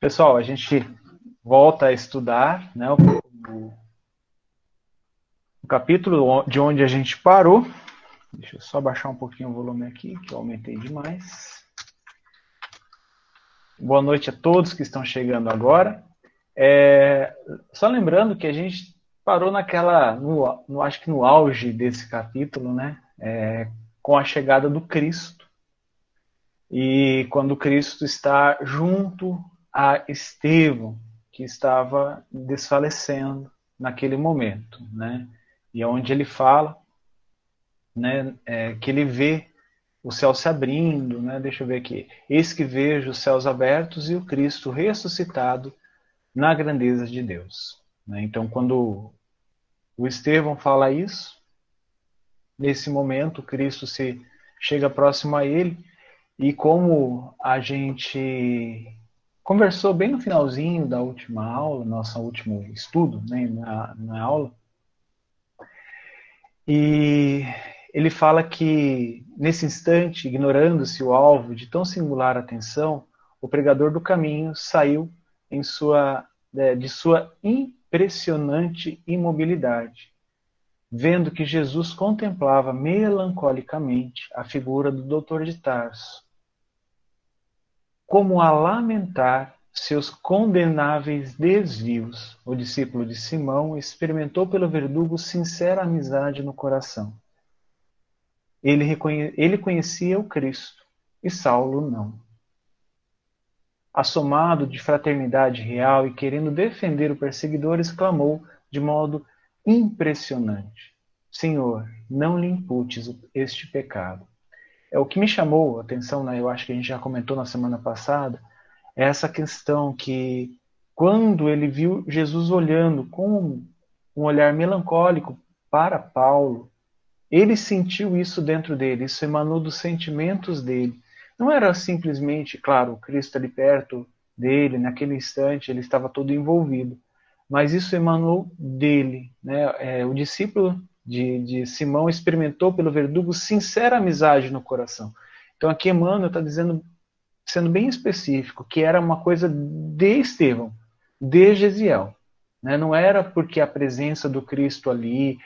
Pessoal, a gente volta a estudar né, o, o, capítulo de onde a gente parou. Deixa eu só baixar um pouquinho o volume aqui, que eu aumentei demais. Boa noite a todos que estão chegando agora. É, só lembrando que a gente parou naquela, no, no, acho que no auge desse capítulo, né? É, com a chegada do Cristo. E quando Cristo está junto a Estevão, que estava desfalecendo naquele momento, né? E é onde ele fala, né, é, que ele vê o céu se abrindo, né? Deixa eu ver aqui. Eis que vejo os céus abertos e o Cristo ressuscitado na grandeza de Deus. Né? Então, quando o Estevão fala isso, nesse momento Cristo se chega próximo a ele e como a gente conversou bem no finalzinho da última aula, nosso último estudo né, na, na aula, e ele fala que, nesse instante, ignorando-se o alvo de tão singular atenção, o pregador do caminho saiu sua, é, de sua impressionante imobilidade, vendo que Jesus contemplava melancolicamente a figura do doutor de Tarso, como a lamentar seus condenáveis desvios, o discípulo de Simão experimentou pelo verdugo sincera amizade no coração. Ele, reconhe... ele conhecia o Cristo e Saulo não. Assomado de fraternidade real e querendo defender o perseguidor, exclamou de modo impressionante: Senhor, não lhe imputes este pecado. É o que me chamou a atenção, né? Eu acho que a gente já comentou na semana passada, é essa questão que quando ele viu Jesus olhando com um olhar melancólico para Paulo, ele sentiu isso dentro dele, isso emanou dos sentimentos dele. Não era simplesmente, claro, Cristo ali perto dele, naquele instante, ele estava todo envolvido, mas isso emanou dele. Né? É, o discípulo de, de Simão experimentou pelo verdugo sincera amizade no coração. Então aqui Emmanuel está dizendo, sendo bem específico, que era uma coisa de Estevão, de Gesiel. Né? Não era porque a presença do Cristo ali,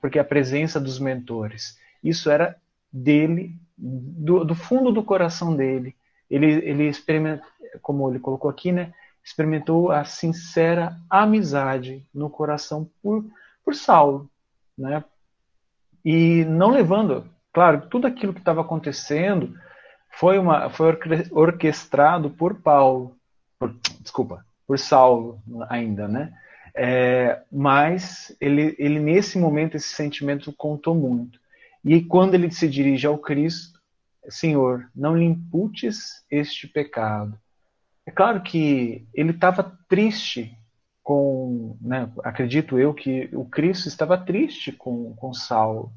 porque a presença dos mentores. Isso era dele, do, do fundo do coração dele. Ele, ele experimentou, como ele colocou aqui, né? experimentou a sincera amizade no coração por, por Saulo né? E não levando, claro, tudo aquilo que estava acontecendo foi uma foi orquestrado por Paulo, por, desculpa, por Saulo ainda, né? É, mas ele, ele nesse momento esse sentimento contou muito. E quando ele se dirige ao Cristo, Senhor, não lhe imputes este pecado. É claro que ele estava triste com, né, acredito eu que o Cristo estava triste com, com Saulo.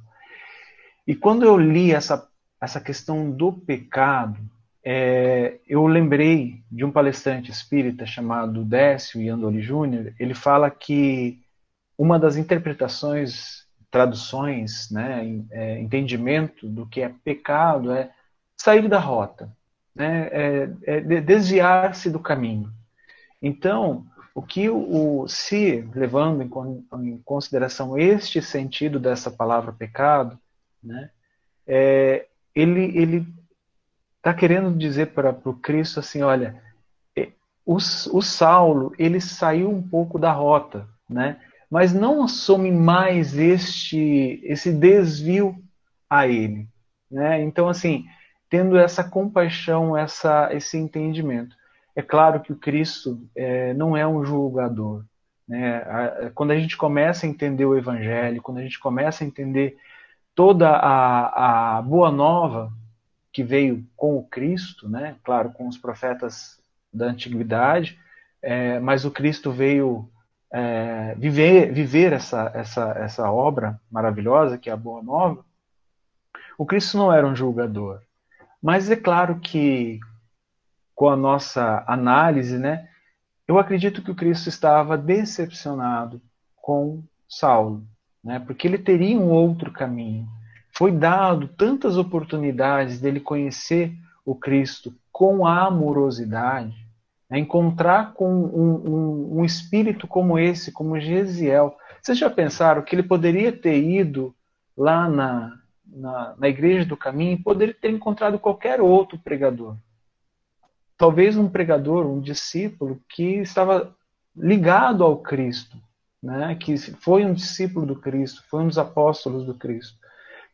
E quando eu li essa, essa questão do pecado, é, eu lembrei de um palestrante espírita chamado Décio Iandoli Júnior. Ele fala que uma das interpretações, traduções, né, é, entendimento do que é pecado é sair da rota, né, é, é desviar-se do caminho. Então, o que o, se, levando em, consideração este sentido dessa palavra pecado, né, é, ele ele está querendo dizer para o Cristo assim, olha, o, o Saulo ele saiu um pouco da rota, né, mas não assume mais este esse desvio a ele, né? Então assim, tendo essa compaixão, essa esse entendimento. É claro que o Cristo é, não é um julgador. Né? Quando a gente começa a entender o Evangelho, quando a gente começa a entender toda a, a boa nova que veio com o Cristo, né? claro, com os profetas da antiguidade, é, mas o Cristo veio é, viver, viver essa, essa, essa obra maravilhosa que é a Boa Nova. O Cristo não era um julgador, mas é claro que com a nossa análise, né, eu acredito que o Cristo estava decepcionado com Saulo, né, porque ele teria um outro caminho. Foi dado tantas oportunidades dele conhecer o Cristo com amorosidade, né? encontrar com um, um, um, espírito como esse, como Gesiel. Vocês já pensaram que ele poderia ter ido lá na, na, na igreja do caminho e poderia ter encontrado qualquer outro pregador? Talvez um pregador, um discípulo que estava ligado ao Cristo, né? que foi um discípulo do Cristo, foi um dos apóstolos do Cristo.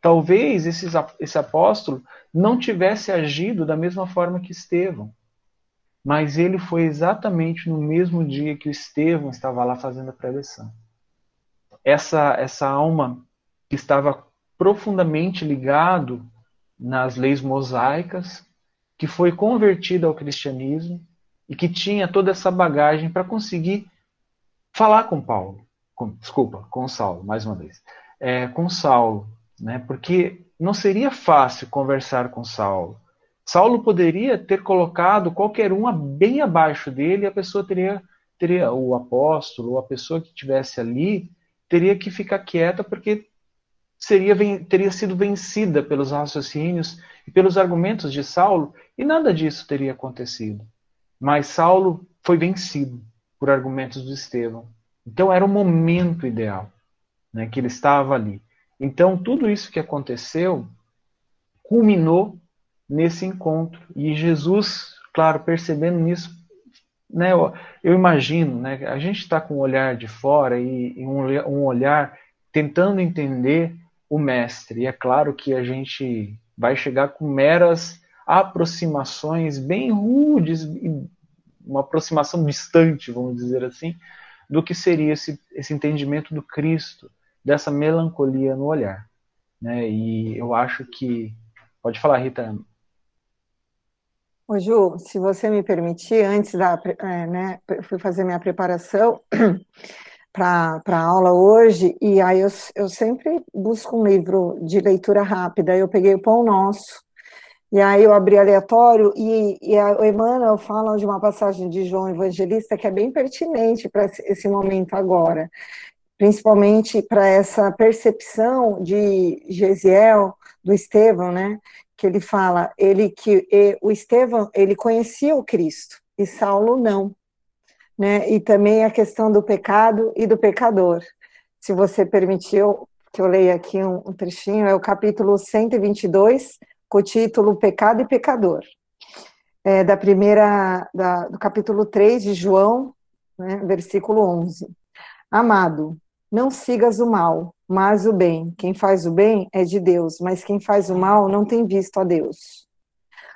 Talvez esses, esse apóstolo não tivesse agido da mesma forma que Estevão, mas ele foi exatamente no mesmo dia que o Estevão estava lá fazendo a preleção. Essa, essa alma que estava profundamente ligado nas leis mosaicas, que foi convertida ao cristianismo e que tinha toda essa bagagem para conseguir falar com Paulo, com, desculpa, com Saulo, mais uma vez, é, com Saulo, né? Porque não seria fácil conversar com Saulo. Saulo poderia ter colocado qualquer um bem abaixo dele e a pessoa teria, teria o apóstolo, ou a pessoa que estivesse ali, teria que ficar quieta porque seria, teria sido vencida pelos raciocínios e pelos argumentos de Saulo e nada disso teria acontecido. Mas Saulo foi vencido por argumentos do Estevão. Então era o momento ideal né, que ele estava ali. Então, tudo isso que aconteceu culminou nesse encontro. E Jesus, claro, percebendo nisso, né, eu imagino, né, a gente está com um olhar de fora e, e um, um olhar tentando entender o mestre. E é claro que a gente vai chegar com meras aproximações bem rudes, uma aproximação distante, vamos dizer assim, do que seria esse, esse entendimento do Cristo, dessa melancolia no olhar. Né? E eu acho que. Pode falar, Rita. Ô Ju, se você me permitir, antes da. É, né, fui fazer minha preparação para a aula hoje, e aí eu, eu sempre busco um livro de leitura rápida. Eu peguei o Pão Nosso, e aí eu abri aleatório, e, e a, o Emmanuel fala de uma passagem de João Evangelista que é bem pertinente para esse, momento agora principalmente para essa percepção de Gesiel, do Estevão, né? Que ele fala, ele que o Estevão, ele conhecia o Cristo e Saulo não, né? E também a questão do pecado e do pecador. Se você permitiu que eu leia aqui um, um trechinho, é o capítulo 122, com o título Pecado e Pecador. É, da primeira, da, do capítulo 3 de João, né, versículo 11. Amado, não sigas o mal, mas o bem. Quem faz o bem é de Deus, mas quem faz o mal não tem visto a Deus.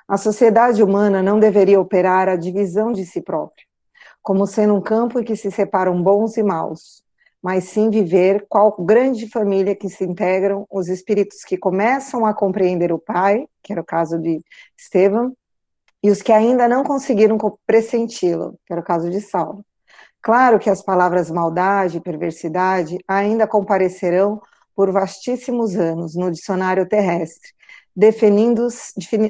A sociedade humana não deveria operar a divisão de si própria, como sendo um campo em que se separam bons e maus, mas sim viver qual grande família que se integram os espíritos que começam a compreender o Pai, que era o caso de Estevão, e os que ainda não conseguiram pressenti-lo, que era o caso de Saulo. Claro que as palavras maldade e perversidade ainda comparecerão por vastíssimos anos no dicionário terrestre, definindo,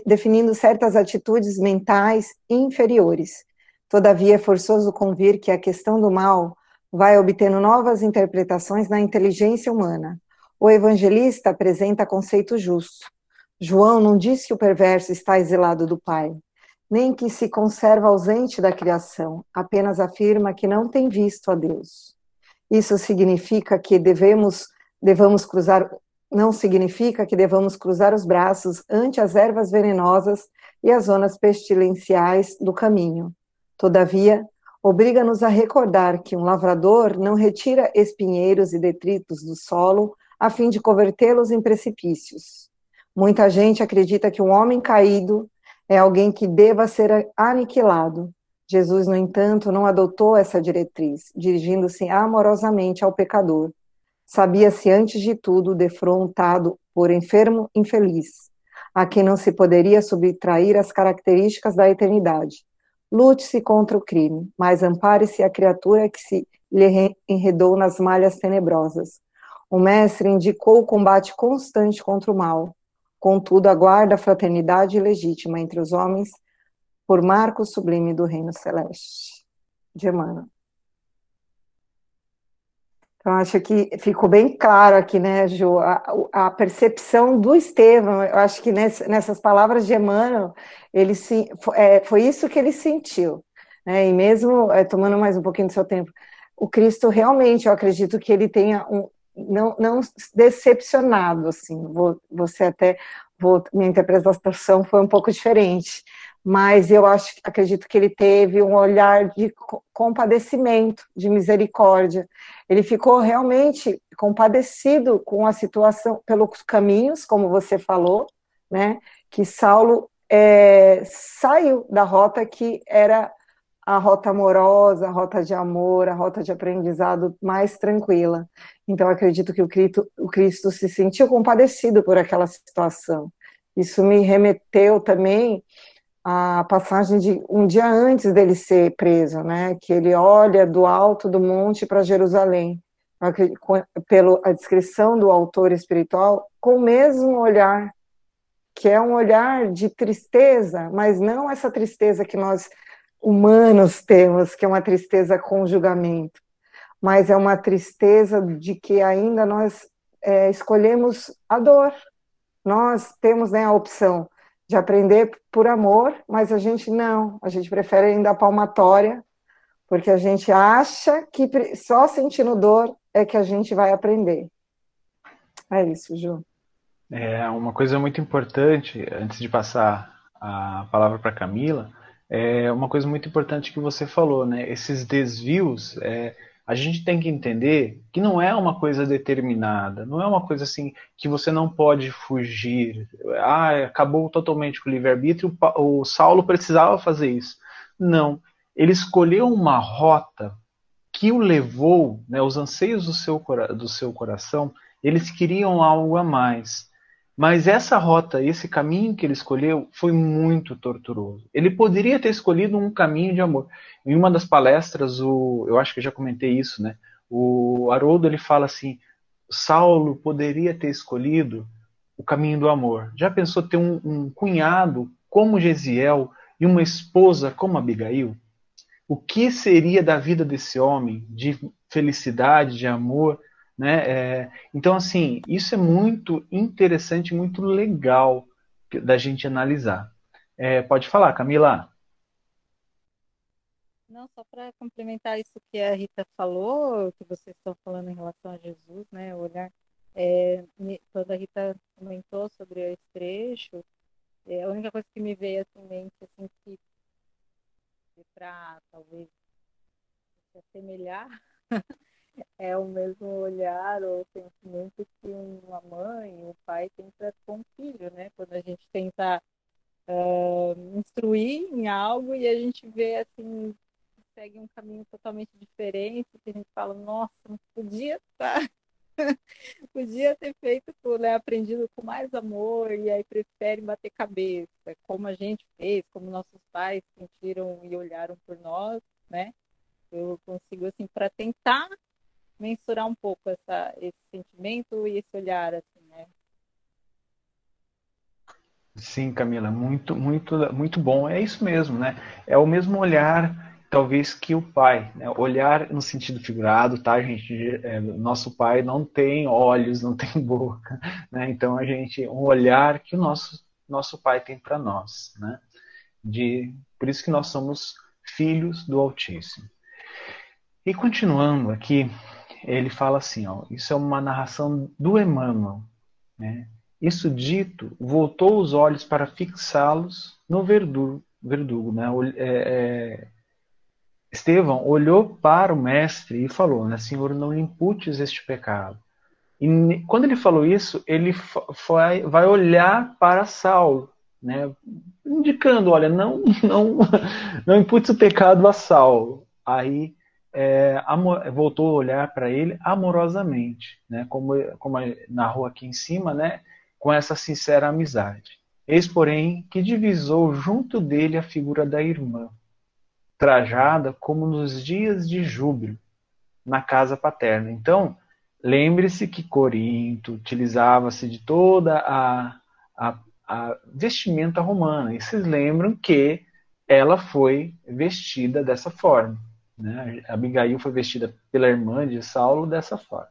definindo certas atitudes mentais inferiores. Todavia, é forçoso convir que a questão do mal vai obtendo novas interpretações na inteligência humana. O evangelista apresenta conceito justo. João não diz que o perverso está exilado do Pai, nem que se conserva ausente da criação, apenas afirma que não tem visto a Deus. Isso significa que devemos, cruzar, não significa que devamos cruzar os braços ante as ervas venenosas e as zonas pestilenciais do caminho. Todavia, obriga-nos a recordar que um lavrador não retira espinheiros e detritos do solo a fim de convertê-los em precipícios. Muita gente acredita que um homem caído é alguém que deva ser aniquilado. Jesus, no entanto, não adotou essa diretriz, dirigindo-se amorosamente ao pecador. Sabia-se, antes de tudo, defrontado por enfermo infeliz, a quem não se poderia subtrair as características da eternidade. Lute-se contra o crime, mas ampare-se a criatura que se lhe enredou nas malhas tenebrosas. O mestre indicou o combate constante contra o mal, Contudo, aguarda a fraternidade legítima entre os homens por marco sublime do reino celeste. De Emmanuel. Então, acho que ficou bem claro aqui, né, Ju, a, a percepção do Estevão, eu acho que nessas palavras de Emmanuel, ele se, é, foi isso que ele sentiu, né? E mesmo é, tomando mais um pouquinho do seu tempo, o Cristo realmente, eu acredito que ele tenha um, não, não decepcionado, assim, vou, você até, vou, minha interpretação foi um pouco diferente, mas eu acho, acredito que ele teve um olhar de compadecimento, de misericórdia. Ele ficou realmente compadecido com a situação, pelos caminhos, como você falou, né? Que Saulo é, saiu da rota que era a rota amorosa, a rota de amor, a rota de aprendizado mais tranquila. Então, acredito que o Cristo, o Cristo se sentiu compadecido por aquela situação. Isso me remeteu também a passagem de um dia antes dele ser preso, né? Que ele olha do alto do monte para Jerusalém, pela a descrição do autor espiritual, com o mesmo olhar, que é um olhar de tristeza, mas não essa tristeza que nós humanos temos, que é uma tristeza com julgamento, mas é uma tristeza de que ainda nós é, escolhemos a dor. Nós temos né, a opção de aprender por amor, mas a gente não, a gente prefere ainda a palmatória, porque a gente acha que só sentindo dor é que a gente vai aprender. É isso, Ju. É uma coisa muito importante, antes de passar a palavra para Camila, é uma coisa muito importante que você falou, né? Esses desvios, é, a gente tem que entender que não é uma coisa determinada, não é uma coisa assim que você não pode fugir. Ah, acabou totalmente com o livre-arbítrio, o Saulo precisava fazer isso. Não, ele escolheu uma rota que o levou, né, os anseios do seu, do seu coração, eles queriam algo a mais. Mas essa rota, esse caminho que ele escolheu, foi muito torturoso. Ele poderia ter escolhido um caminho de amor. Em uma das palestras, o, eu acho que eu já comentei isso, né? O Haroldo ele fala assim: Saulo poderia ter escolhido o caminho do amor. Já pensou ter um, um cunhado como Gesiel e uma esposa como Abigail? O que seria da vida desse homem de felicidade, de amor? Né? É, então, assim, isso é muito interessante, muito legal da gente analisar. É, pode falar, Camila. Não, só para complementar isso que a Rita falou, que vocês estão falando em relação a Jesus, né, o olhar, é, quando a Rita comentou sobre esse trecho, é, a única coisa que me veio assim, mente, assim, que para talvez se assemelhar é o mesmo olhar ou sentimento que uma mãe, um pai tem para com o filho, né? Quando a gente tenta uh, instruir em algo e a gente vê assim segue um caminho totalmente diferente, que a gente fala, nossa, não podia estar, podia ter feito, né, aprendido com mais amor e aí prefere bater cabeça, como a gente fez, como nossos pais sentiram e olharam por nós, né? Eu consigo assim para tentar mensurar um pouco essa, esse sentimento e esse olhar, assim, né? Sim, Camila, muito, muito, muito bom. É isso mesmo, né? É o mesmo olhar, talvez, que o pai. Né? Olhar no sentido figurado, tá, gente? É, nosso pai não tem olhos, não tem boca, né? Então a gente, um olhar que o nosso nosso pai tem para nós, né? De, por isso que nós somos filhos do Altíssimo. E continuando aqui, ele fala assim, ó, isso é uma narração do Emmanuel. Né? Isso dito, voltou os olhos para fixá-los no verdugo. verdugo né? É, é, Estevão olhou para o mestre e falou, né, Senhor, não imputes este pecado. E quando ele falou isso, ele foi, vai olhar para Saulo, né, indicando, olha, não, não, não imputes o pecado a Saulo. Aí é, amor, voltou a olhar para ele amorosamente, né? como, como narrou aqui em cima, né? com essa sincera amizade. Eis, porém, que divisou junto dele a figura da irmã, trajada como nos dias de júbilo, na casa paterna. Então, lembre-se que Corinto utilizava-se de toda a, a, a vestimenta romana, e vocês lembram que ela foi vestida dessa forma. Né? Abigail foi vestida pela irmã de Saulo dessa forma.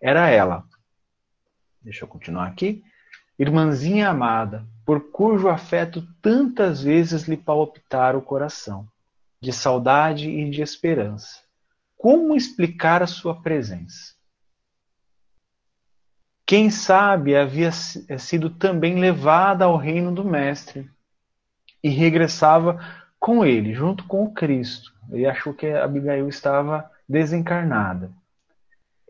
Era ela. Deixa eu continuar aqui. Irmãzinha amada, por cujo afeto tantas vezes lhe palpitara o coração. de saudade e de esperança. Como explicar a sua presença? Quem sabe havia sido também levada ao reino do Mestre e regressava com ele, junto com o Cristo. Ele achou que Abigail estava desencarnada,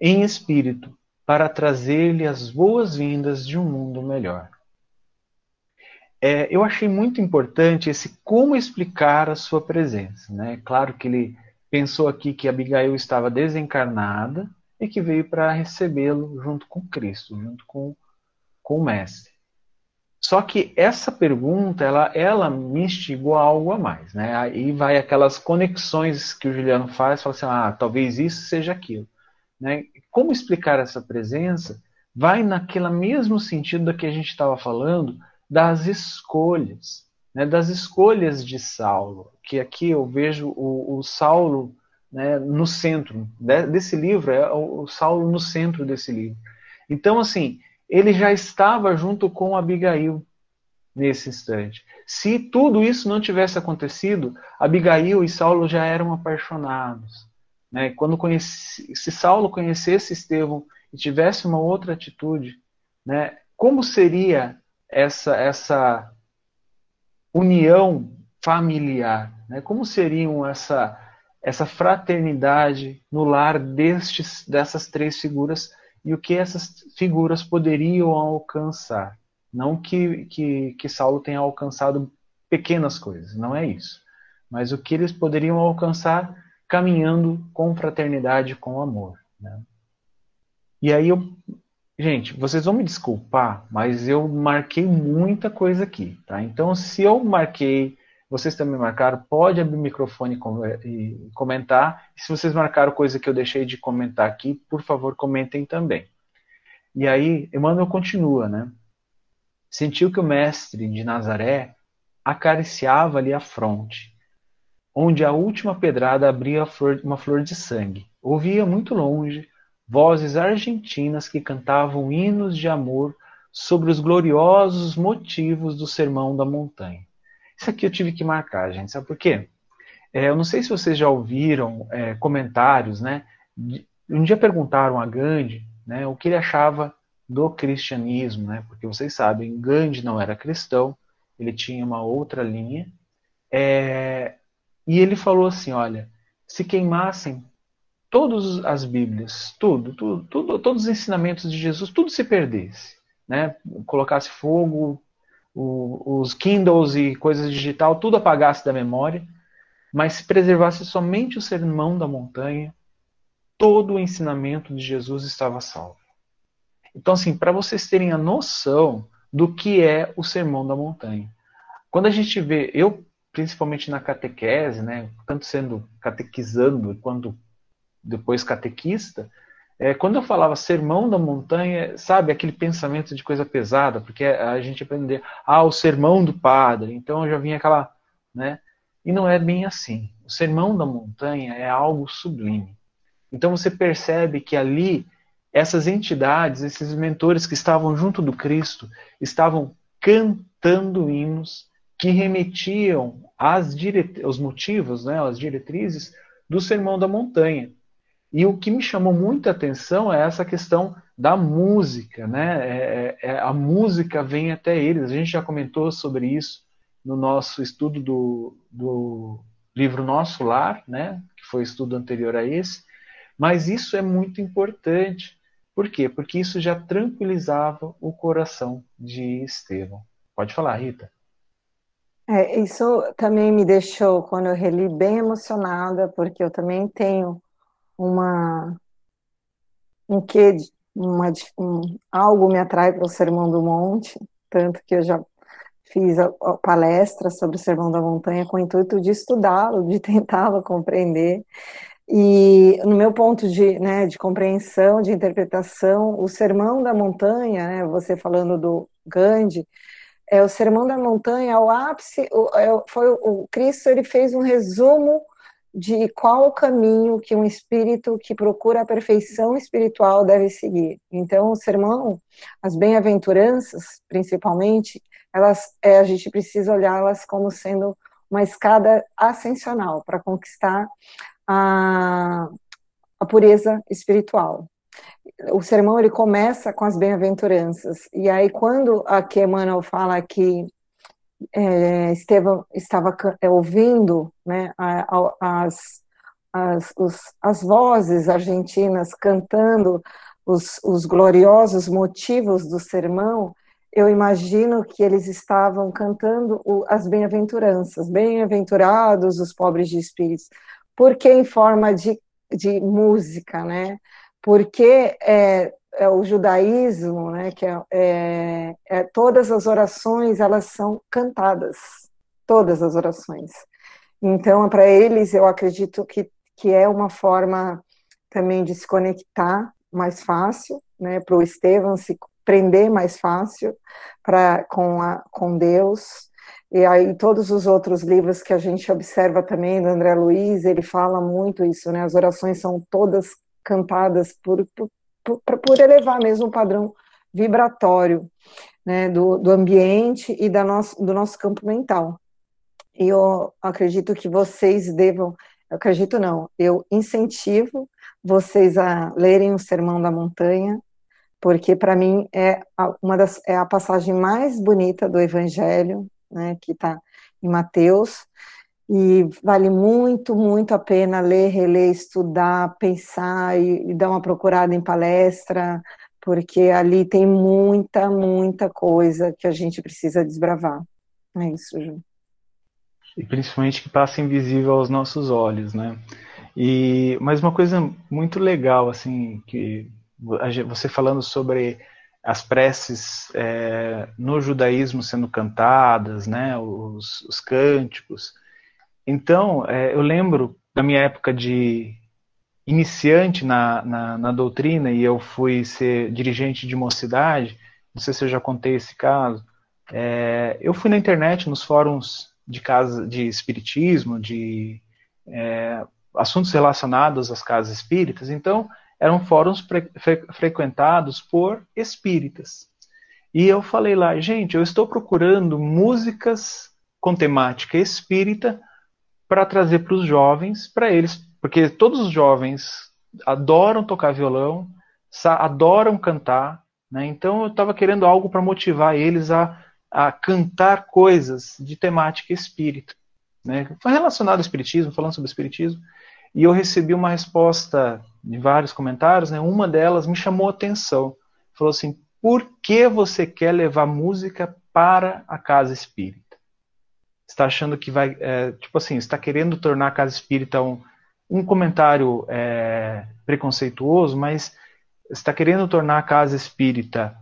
em espírito, para trazer-lhe as boas-vindas de um mundo melhor. É, eu achei muito importante esse como explicar a sua presença. Né? Claro que ele pensou aqui que Abigail estava desencarnada e que veio para recebê-lo junto com Cristo, junto com, com o Mestre. Só que essa pergunta, ela, ela me instigou a algo a mais, né? Aí vai aquelas conexões que o Juliano faz, fala assim, ah, talvez isso seja aquilo. Né? Como explicar essa presença? Vai naquele mesmo sentido da que a gente estava falando das escolhas, né? das escolhas de Saulo, que aqui eu vejo o, o Saulo né, no centro desse livro, é o Saulo no centro desse livro. Então, assim, ele já estava junto com Abigail nesse instante. Se tudo isso não tivesse acontecido, Abigail e Saulo já eram apaixonados. Né? Quando se Saulo conhecesse Estevão e tivesse uma outra atitude, né, como seria essa essa união familiar? Né? Como seriam essa essa fraternidade no lar destes dessas três figuras e o que essas figuras poderiam alcançar. Não que, que, que Saulo tenha alcançado pequenas coisas, não é isso. Mas o que eles poderiam alcançar caminhando com fraternidade, com amor. Né? E aí eu. Gente, vocês vão me desculpar, mas eu marquei muita coisa aqui, tá? Então, se eu marquei vocês também marcaram, pode abrir o microfone e comentar. Se vocês marcaram coisa que eu deixei de comentar aqui, por favor, comentem também. E aí, Emmanuel continua, né? Sentiu que o mestre de Nazaré acariciava ali a fronte, onde a última pedrada abria uma flor de sangue. Ouvia muito longe vozes argentinas que cantavam hinos de amor sobre os gloriosos motivos do Sermão da Montanha. Isso aqui eu tive que marcar, gente. Sabe por quê? É, eu não sei se vocês já ouviram é, comentários, né? Um dia perguntaram a Gandhi né, o que ele achava do cristianismo, né? Porque vocês sabem, Gandhi não era cristão, ele tinha uma outra linha. É, e ele falou assim: olha, se queimassem todas as Bíblias, tudo, tudo, tudo, todos os ensinamentos de Jesus, tudo se perdesse, né? Colocasse fogo, o, os Kindles e coisas digital, tudo apagasse da memória, mas se preservasse somente o sermão da montanha, todo o ensinamento de Jesus estava salvo. Então, assim, para vocês terem a noção do que é o sermão da montanha. Quando a gente vê, eu principalmente na catequese, né, tanto sendo catequizando quanto depois catequista, é, quando eu falava sermão da montanha, sabe, aquele pensamento de coisa pesada, porque a gente aprender, ah, o sermão do padre, então já vinha aquela, né? E não é bem assim. O sermão da montanha é algo sublime. Então você percebe que ali essas entidades, esses mentores que estavam junto do Cristo, estavam cantando hinos que remetiam às diret... aos motivos, né, às diretrizes do sermão da montanha. E o que me chamou muita atenção é essa questão da música, né? É, é, é, a música vem até eles. A gente já comentou sobre isso no nosso estudo do, do livro Nosso Lar, né? Que foi estudo anterior a esse. Mas isso é muito importante. Por quê? Porque isso já tranquilizava o coração de Estevão. Pode falar, Rita. É, isso também me deixou, quando eu reli, bem emocionada, porque eu também tenho uma um quê, uma, um, algo me atrai para o Sermão do Monte, tanto que eu já fiz a, a palestra sobre o Sermão da Montanha com o intuito de estudá-lo, de tentá-lo compreender. E no meu ponto de, né, de compreensão, de interpretação, o Sermão da Montanha, né, você falando do Gandhi, é o Sermão da Montanha, é o ápice, o, é, foi o, o Cristo, ele fez um resumo de qual o caminho que um espírito que procura a perfeição espiritual deve seguir. Então, o sermão, as bem-aventuranças, principalmente, elas, é, a gente precisa olhá-las como sendo uma escada ascensional para conquistar a, a pureza espiritual. O sermão ele começa com as bem-aventuranças e aí quando aqui Emmanuel fala que é, Estevão estava é, ouvindo né, as, as, os, as vozes argentinas cantando os, os gloriosos motivos do sermão, eu imagino que eles estavam cantando o, as bem-aventuranças, bem-aventurados os pobres de espíritos, porque em forma de, de música, né? Porque é, é o judaísmo, né? Que é, é, é todas as orações elas são cantadas, todas as orações. Então, para eles, eu acredito que, que é uma forma também de se conectar mais fácil, né, para o Estevam se prender mais fácil para com, a, com Deus. E aí todos os outros livros que a gente observa também do André Luiz, ele fala muito isso, né? As orações são todas cantadas por, por, por, por elevar mesmo o padrão vibratório né, do, do ambiente e da nosso, do nosso campo mental. E eu acredito que vocês devam, acredito não, eu incentivo vocês a lerem o Sermão da Montanha, porque para mim é uma das é a passagem mais bonita do Evangelho, né, que está em Mateus, e vale muito, muito a pena ler, reler, estudar, pensar e, e dar uma procurada em palestra, porque ali tem muita, muita coisa que a gente precisa desbravar. É isso, Ju. E principalmente que passa invisível aos nossos olhos, né? E, mas uma coisa muito legal, assim, que você falando sobre as preces é, no judaísmo sendo cantadas, né, os, os cânticos. Então, é, eu lembro da minha época de iniciante na, na, na, doutrina e eu fui ser dirigente de mocidade, não sei se eu já contei esse caso, é, eu fui na internet, nos fóruns de casa de espiritismo, de é, assuntos relacionados às casas espíritas, então eram fóruns fre frequentados por espíritas. E eu falei lá, gente, eu estou procurando músicas com temática espírita para trazer para os jovens, para eles, porque todos os jovens adoram tocar violão, adoram cantar, né? então eu estava querendo algo para motivar eles a, a cantar coisas de temática espírita. Né? Foi relacionado ao espiritismo, falando sobre espiritismo, e eu recebi uma resposta de vários comentários, né? Uma delas me chamou a atenção. Falou assim: "Por que você quer levar música para a casa espírita? Está achando que vai, é, tipo assim, está querendo tornar a casa espírita um, um comentário é, preconceituoso, mas está querendo tornar a casa espírita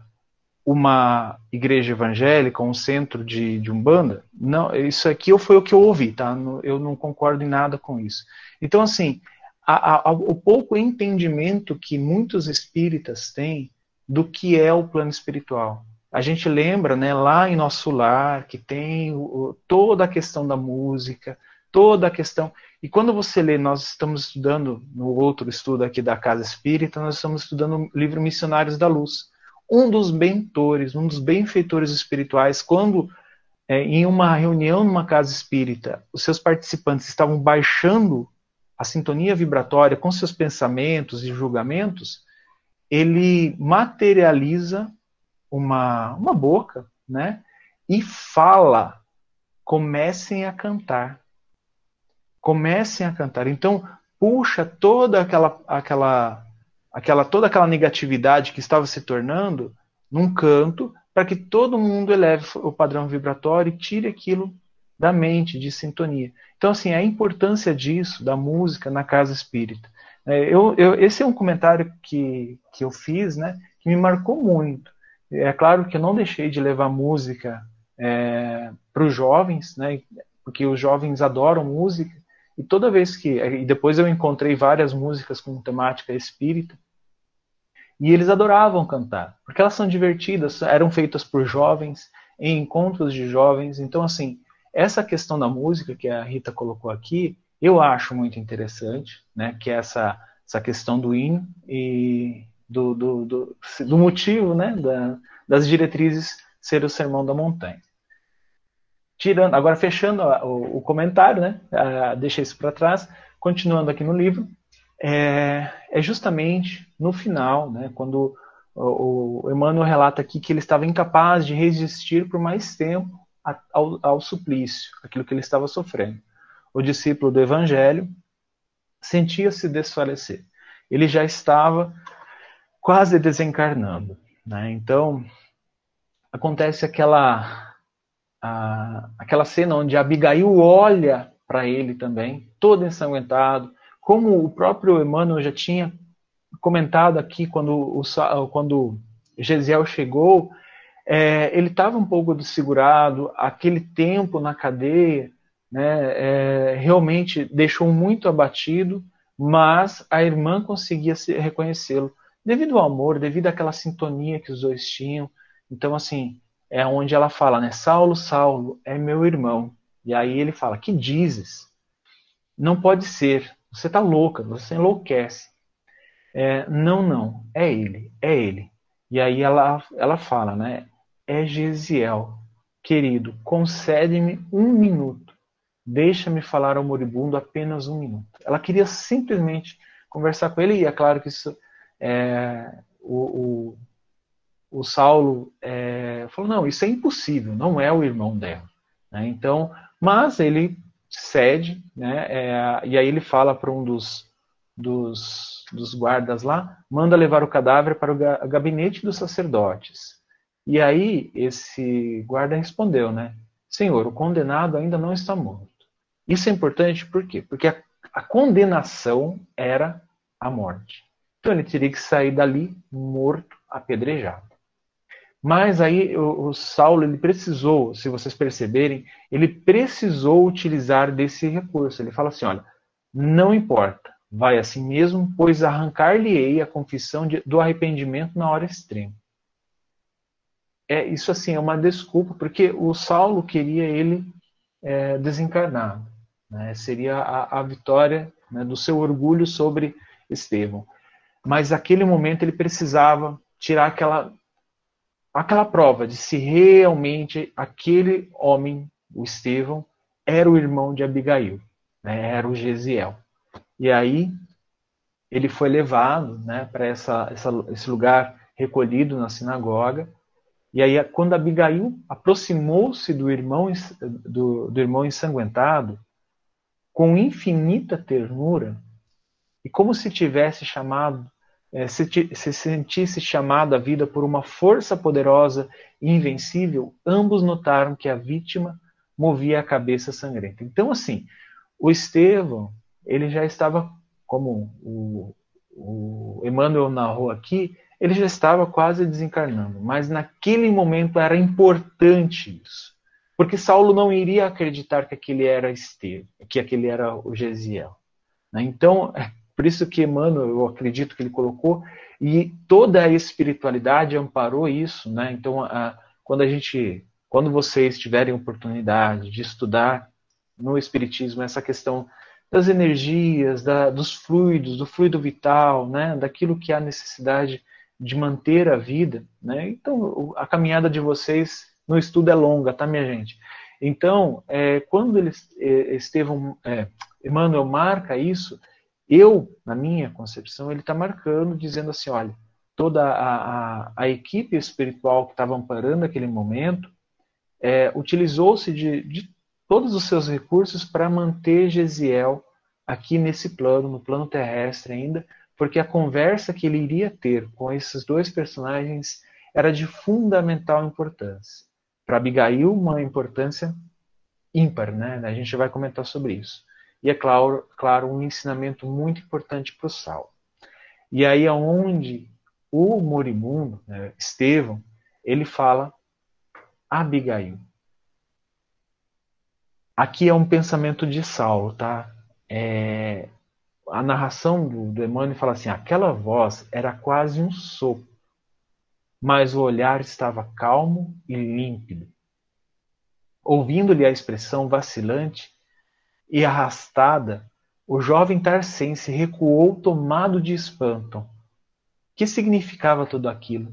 uma igreja evangélica, um centro de, de umbanda? Não, isso aqui foi o que eu ouvi, tá? Eu não concordo em nada com isso. Então, assim, a, a, o pouco entendimento que muitos espíritas têm do que é o plano espiritual. A gente lembra, né, lá em nosso lar, que tem o, toda a questão da música, toda a questão. E quando você lê, nós estamos estudando no outro estudo aqui da Casa Espírita, nós estamos estudando o livro Missionários da Luz. Um dos bentores, um dos benfeitores espirituais, quando é, em uma reunião numa casa espírita, os seus participantes estavam baixando a sintonia vibratória com seus pensamentos e julgamentos, ele materializa uma, uma boca, né? E fala, comecem a cantar. Comecem a cantar. Então, puxa toda aquela, aquela, aquela, toda aquela negatividade que estava se tornando num canto, para que todo mundo eleve o padrão vibratório e tire aquilo da mente, de sintonia. Então, assim, a importância disso, da música na casa espírita. É, eu, eu, esse é um comentário que, que eu fiz, né, que me marcou muito. É claro que eu não deixei de levar música é, para os jovens, né, porque os jovens adoram música, e toda vez que. E depois eu encontrei várias músicas com temática espírita, e eles adoravam cantar, porque elas são divertidas, eram feitas por jovens, em encontros de jovens, então, assim, essa questão da música que a Rita colocou aqui, eu acho muito interessante, né? Que é essa, essa questão do hino e do, do, do, do motivo, né? Da, das diretrizes ser o sermão da montanha. tirando, agora fechando o, o comentário, né? Uh, deixa isso para trás, continuando aqui no livro, é, é, justamente no final, né? Quando o, o Emmanuel relata aqui que ele estava incapaz de resistir por mais tempo ao, ao suplício, aquilo que ele estava sofrendo. O discípulo do Evangelho sentia-se desfalecer. Ele já estava quase desencarnando. Né? Então, acontece aquela, a, aquela cena onde Abigail olha para ele também, todo ensanguentado, como o próprio Emmanuel já tinha comentado aqui quando o quando Gesiel chegou, é, ele estava um pouco desfigurado, aquele tempo na cadeia né, é, realmente deixou muito abatido, mas a irmã conseguia reconhecê-lo devido ao amor, devido àquela sintonia que os dois tinham. Então, assim, é onde ela fala, né? Saulo, Saulo, é meu irmão. E aí ele fala: Que dizes? Não pode ser. Você está louca, você enlouquece. É, não, não, é ele, é ele. E aí ela, ela fala, né? É Gesiel, querido, concede-me um minuto. Deixa-me falar ao moribundo apenas um minuto. Ela queria simplesmente conversar com ele, e é claro que isso, é, o, o, o, Saulo é, falou: não, isso é impossível, não é o irmão dela. Né? Então, mas ele cede, né? É, e aí ele fala para um dos, dos, dos guardas lá, manda levar o cadáver para o gabinete dos sacerdotes. E aí esse guarda respondeu, né? Senhor, o condenado ainda não está morto. Isso é importante por quê? Porque a, a condenação era a morte. Então ele teria que sair dali morto, apedrejado. Mas aí o, o, Saulo ele precisou, se vocês perceberem, ele precisou utilizar desse recurso. Ele fala assim, olha, não importa, vai assim mesmo, pois arrancar-lhe-ei a confissão de, do arrependimento na hora extrema. É isso assim é uma desculpa porque o Saulo queria ele é, desencarnado, né? seria a, a vitória né, do seu orgulho sobre Estevão. Mas naquele momento ele precisava tirar aquela aquela prova de se realmente aquele homem, o Estevão, era o irmão de Abigail, né? era o Gesiel. E aí ele foi levado né, para essa, essa, esse lugar recolhido na sinagoga. E aí, quando Abigail aproximou-se do irmão, do, do irmão ensanguentado, com infinita ternura, e como se tivesse chamado é, se, se sentisse chamado à vida por uma força poderosa e invencível, ambos notaram que a vítima movia a cabeça sangrenta. Então, assim, o Estevão, ele já estava, como o, o Emmanuel narrou aqui, ele já estava quase desencarnando, mas naquele momento era importante isso, porque Saulo não iria acreditar que aquele era Estevão, que aquele era o Gesiel. Né? Então, por isso que Emmanuel, eu acredito que ele colocou, e toda a espiritualidade amparou isso, né? Então, a, quando a gente, quando vocês tiverem oportunidade de estudar no espiritismo essa questão das energias, da, dos fluidos, do fluido vital, né? Daquilo que há necessidade de manter a vida, né? Então, a caminhada de vocês no estudo é longa, tá, minha gente? Então, é, quando eles, é, Estevão, é, Emmanuel marca isso, eu, na minha concepção, ele está marcando, dizendo assim: olha, toda a, a, a equipe espiritual que estava amparando aquele momento é, utilizou-se de, de todos os seus recursos para manter Gesiel aqui nesse plano, no plano terrestre ainda, porque a conversa que ele iria ter com esses dois personagens era de fundamental importância. Para Abigail, uma importância ímpar, né? A gente vai comentar sobre isso. E é claro, claro um ensinamento muito importante para o Saulo. E aí é onde o moribundo, né, Estevão, ele fala Abigail. Aqui é um pensamento de Saulo, tá? É, a narração do, do Emmanuel fala assim: aquela voz era quase um sopro, mas o olhar estava calmo e límpido. Ouvindo-lhe a expressão vacilante, e arrastada, o jovem tarcense recuou tomado de espanto. Que significava tudo aquilo?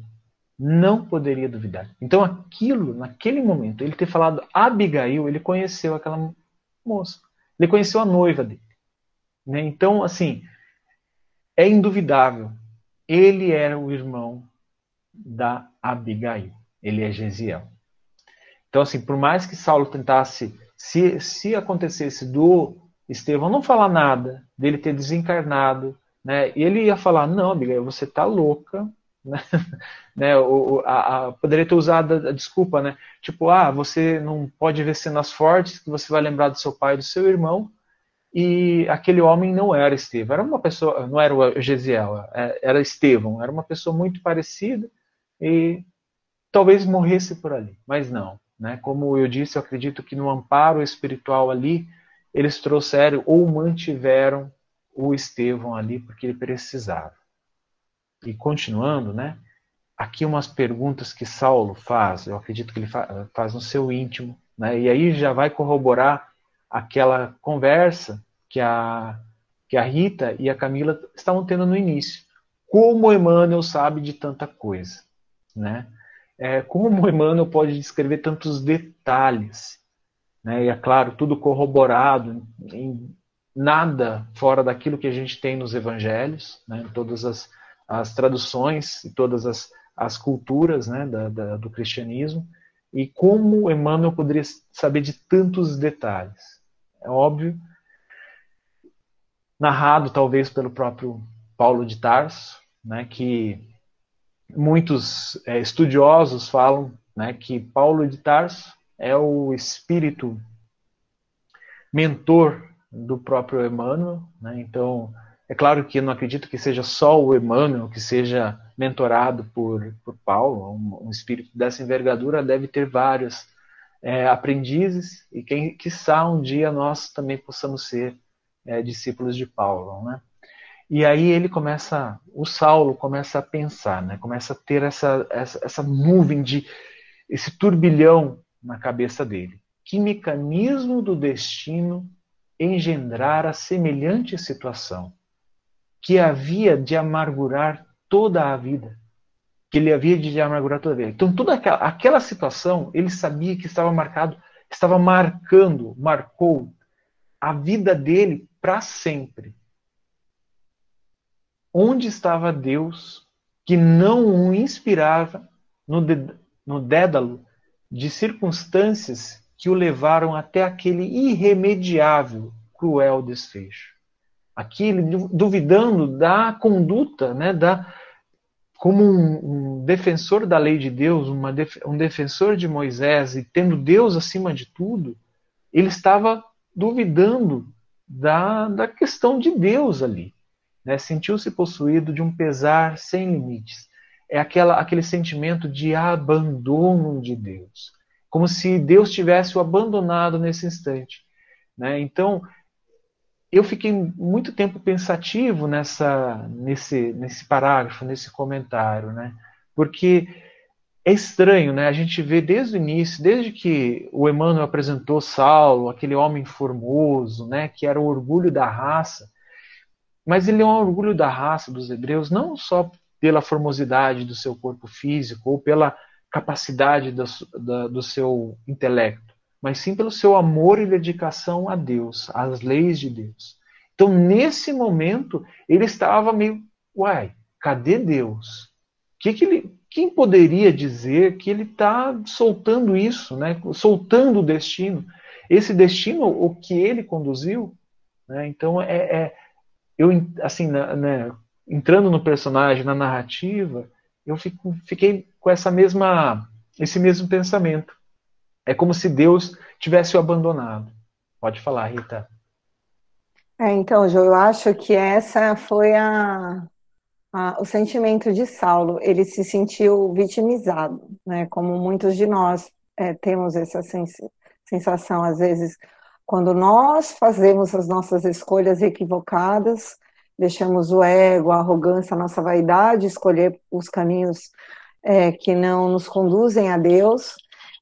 não poderia duvidar. Então, aquilo, naquele momento, ele ter falado Abigail, ele conheceu aquela moça. Ele conheceu a noiva dele. Né? Então, assim, é induvidável. Ele era o irmão da Abigail. Ele é Gesiel. Então, assim, por mais que Saulo tentasse, se, se acontecesse do Estevão não falar nada, dele ter desencarnado, né, ele ia falar: Não, Abigail, você tá louca. Né? né, o, a, a, poderia ter usado a desculpa, né? Tipo, ah, você não pode ver cenas fortes, que você vai lembrar do seu pai e do seu irmão, e aquele homem não era Estevão, era uma pessoa, não era o Gesiel, é, era Estevão, era uma pessoa muito parecida e talvez morresse por ali, mas não. Né? Como eu disse, eu acredito que no amparo espiritual ali, eles trouxeram ou mantiveram o Estevão ali porque ele precisava. E continuando, né? Aqui umas perguntas que Saulo faz, eu acredito que ele faz no seu íntimo, né? E aí já vai corroborar aquela conversa que a, que a Rita e a Camila estavam tendo no início. Como Emmanuel sabe de tanta coisa, né? É, como Emmanuel pode descrever tantos detalhes, né? E é claro, tudo corroborado, em nada fora daquilo que a gente tem nos evangelhos, né? todas as, as traduções e todas as, as culturas né? da, da, do cristianismo, e como Emmanuel poderia saber de tantos detalhes é óbvio. Narrado talvez pelo próprio Paulo de Tarso, né, que muitos é, estudiosos falam né, que Paulo de Tarso é o espírito mentor do próprio Emmanuel. Né, então, é claro que eu não acredito que seja só o Emmanuel que seja mentorado por, por Paulo. Um, um espírito dessa envergadura deve ter vários é, aprendizes e quem quiçá um dia nós também possamos ser é, discípulos de Paulo, né? E aí ele começa, o Saulo começa a pensar, né? Começa a ter essa, essa, essa nuvem de esse turbilhão na cabeça dele. Que mecanismo do destino engendrara semelhante situação que havia de amargurar toda a vida? que ele havia de amargurar toda a vida. Então, toda aquela, aquela situação, ele sabia que estava marcado, estava marcando, marcou a vida dele para sempre. Onde estava Deus que não o inspirava no, no dédalo de circunstâncias que o levaram até aquele irremediável, cruel desfecho? Aqui ele duvidando da conduta, né, da, como um, um, defensor da lei de Deus, def um defensor de Moisés e tendo Deus acima de tudo, ele estava duvidando da, da questão de Deus ali. Né? Sentiu-se possuído de um pesar sem limites. É aquela, aquele sentimento de abandono de Deus. Como se Deus tivesse o abandonado nesse instante. Né? Então, eu fiquei muito tempo pensativo nessa, nesse, nesse parágrafo, nesse comentário, né? Porque é estranho, né? A gente vê desde o início, desde que o Emmanuel apresentou Saulo, aquele homem formoso, né? Que era o orgulho da raça. Mas ele é um orgulho da raça dos hebreus, não só pela formosidade do seu corpo físico ou pela capacidade do, do seu intelecto, mas sim pelo seu amor e dedicação a Deus, às leis de Deus. Então, nesse momento, ele estava meio, uai, cadê Deus? Que que ele, quem poderia dizer que ele está soltando isso, né? soltando o destino? Esse destino, o que ele conduziu? Né? Então, é, é, eu, assim, né, entrando no personagem, na narrativa, eu fico, fiquei com essa mesma, esse mesmo pensamento. É como se Deus tivesse o abandonado. Pode falar, Rita. É, então, João, eu acho que essa foi a, o sentimento de Saulo. Ele se sentiu vitimizado, né? Como muitos de nós é, temos essa sens sensação, às vezes, quando nós fazemos as nossas escolhas equivocadas, deixamos o ego, a arrogância, a nossa vaidade escolher os caminhos é, que não nos conduzem a Deus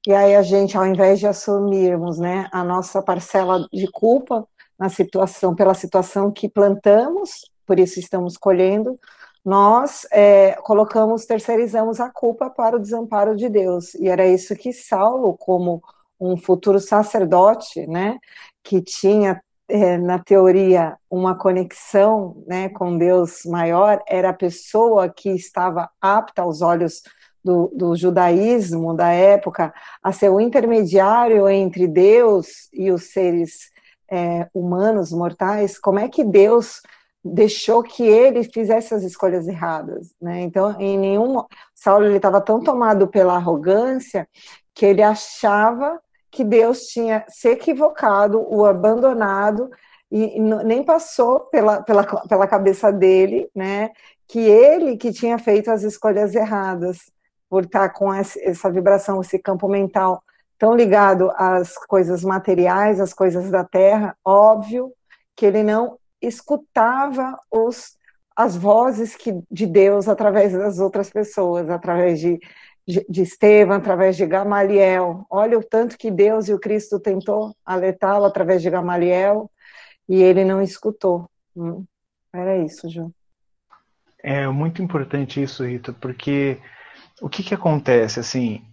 e aí a gente, ao invés de assumirmos né, a nossa parcela de culpa na situação, pela situação que plantamos, por isso estamos colhendo, nós é, colocamos, terceirizamos a culpa para o desamparo de Deus. E era isso que Saulo, como um futuro sacerdote, né, que tinha é, na teoria uma conexão, né, com Deus maior, era a pessoa que estava apta aos olhos do, do, judaísmo da época a ser o intermediário entre Deus e os seres é, humanos, mortais, como é que Deus deixou que ele fizesse as escolhas erradas, né? Então, em nenhum Saulo ele estava tão tomado pela arrogância que ele achava que Deus tinha se equivocado, o abandonado e, nem passou pela, pela, pela cabeça dele, né? Que ele que tinha feito as escolhas erradas por estar com essa vibração, esse campo mental tão ligado às coisas materiais, às coisas da terra, óbvio que ele não escutava os, as vozes que, de Deus através das outras pessoas, através de, de, Estevão, através de Gamaliel. Olha o tanto que Deus e o Cristo tentou alertá-lo através de Gamaliel e ele não escutou. Hum, era isso, João. É muito importante isso, Rita, porque o que, que acontece? Assim,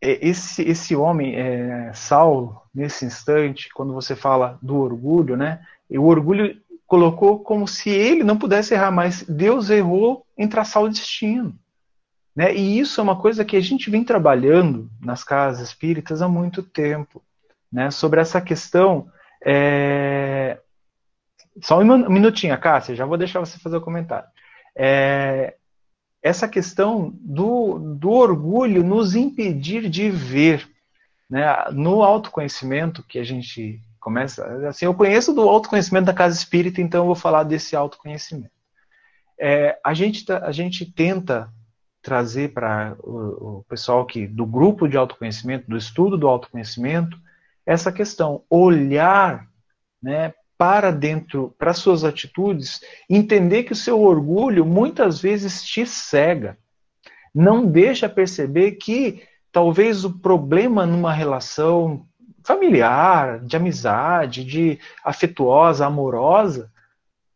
é, esse, esse homem, é, Saulo, nesse instante, quando você fala do orgulho, né? O orgulho colocou como se ele não pudesse errar, mas Deus errou em traçar o destino. Né? E isso é uma coisa que a gente vem trabalhando nas casas espíritas há muito tempo, né? sobre essa questão. É... Só um minutinho, Cássia, já vou deixar você fazer o comentário. É... Essa questão do, do orgulho nos impedir de ver. Né? No autoconhecimento que a gente Começa, assim, eu conheço do autoconhecimento da casa espírita, então eu vou falar desse autoconhecimento. É, a, gente, tá, a gente tenta trazer para o, o, pessoal que do grupo de autoconhecimento, do estudo do autoconhecimento, essa questão, olhar né, para dentro, para suas atitudes, entender que o seu orgulho muitas vezes te cega, não deixa perceber que talvez o problema numa relação familiar, de amizade, de afetuosa, amorosa,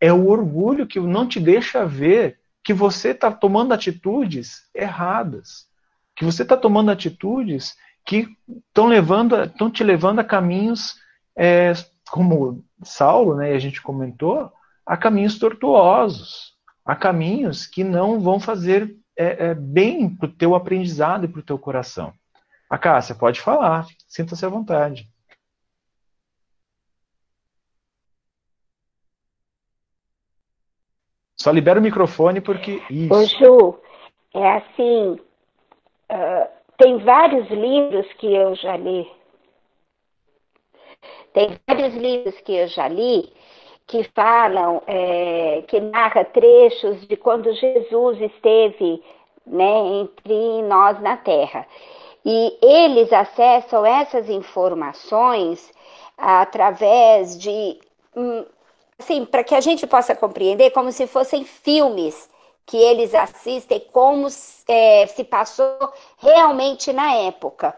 é o orgulho que não te deixa ver que você está tomando atitudes erradas, que você está tomando atitudes que estão levando, estão te levando a caminhos, é, como Saulo, né, a gente comentou, a caminhos tortuosos, a caminhos que não vão fazer é, é, bem para o teu aprendizado e para o teu coração. A Cássia, pode falar, sinta-se à vontade. Só libera o microfone porque. Isso. Ô, Ju, é assim. Uh, tem vários livros que eu já li. Tem vários livros que eu já li que falam, é, que narra trechos de quando Jesus esteve né, entre nós na Terra. E eles acessam essas informações através de, hum, assim, para que a gente possa compreender como se fossem filmes que eles assistem, como é, se passou realmente na época.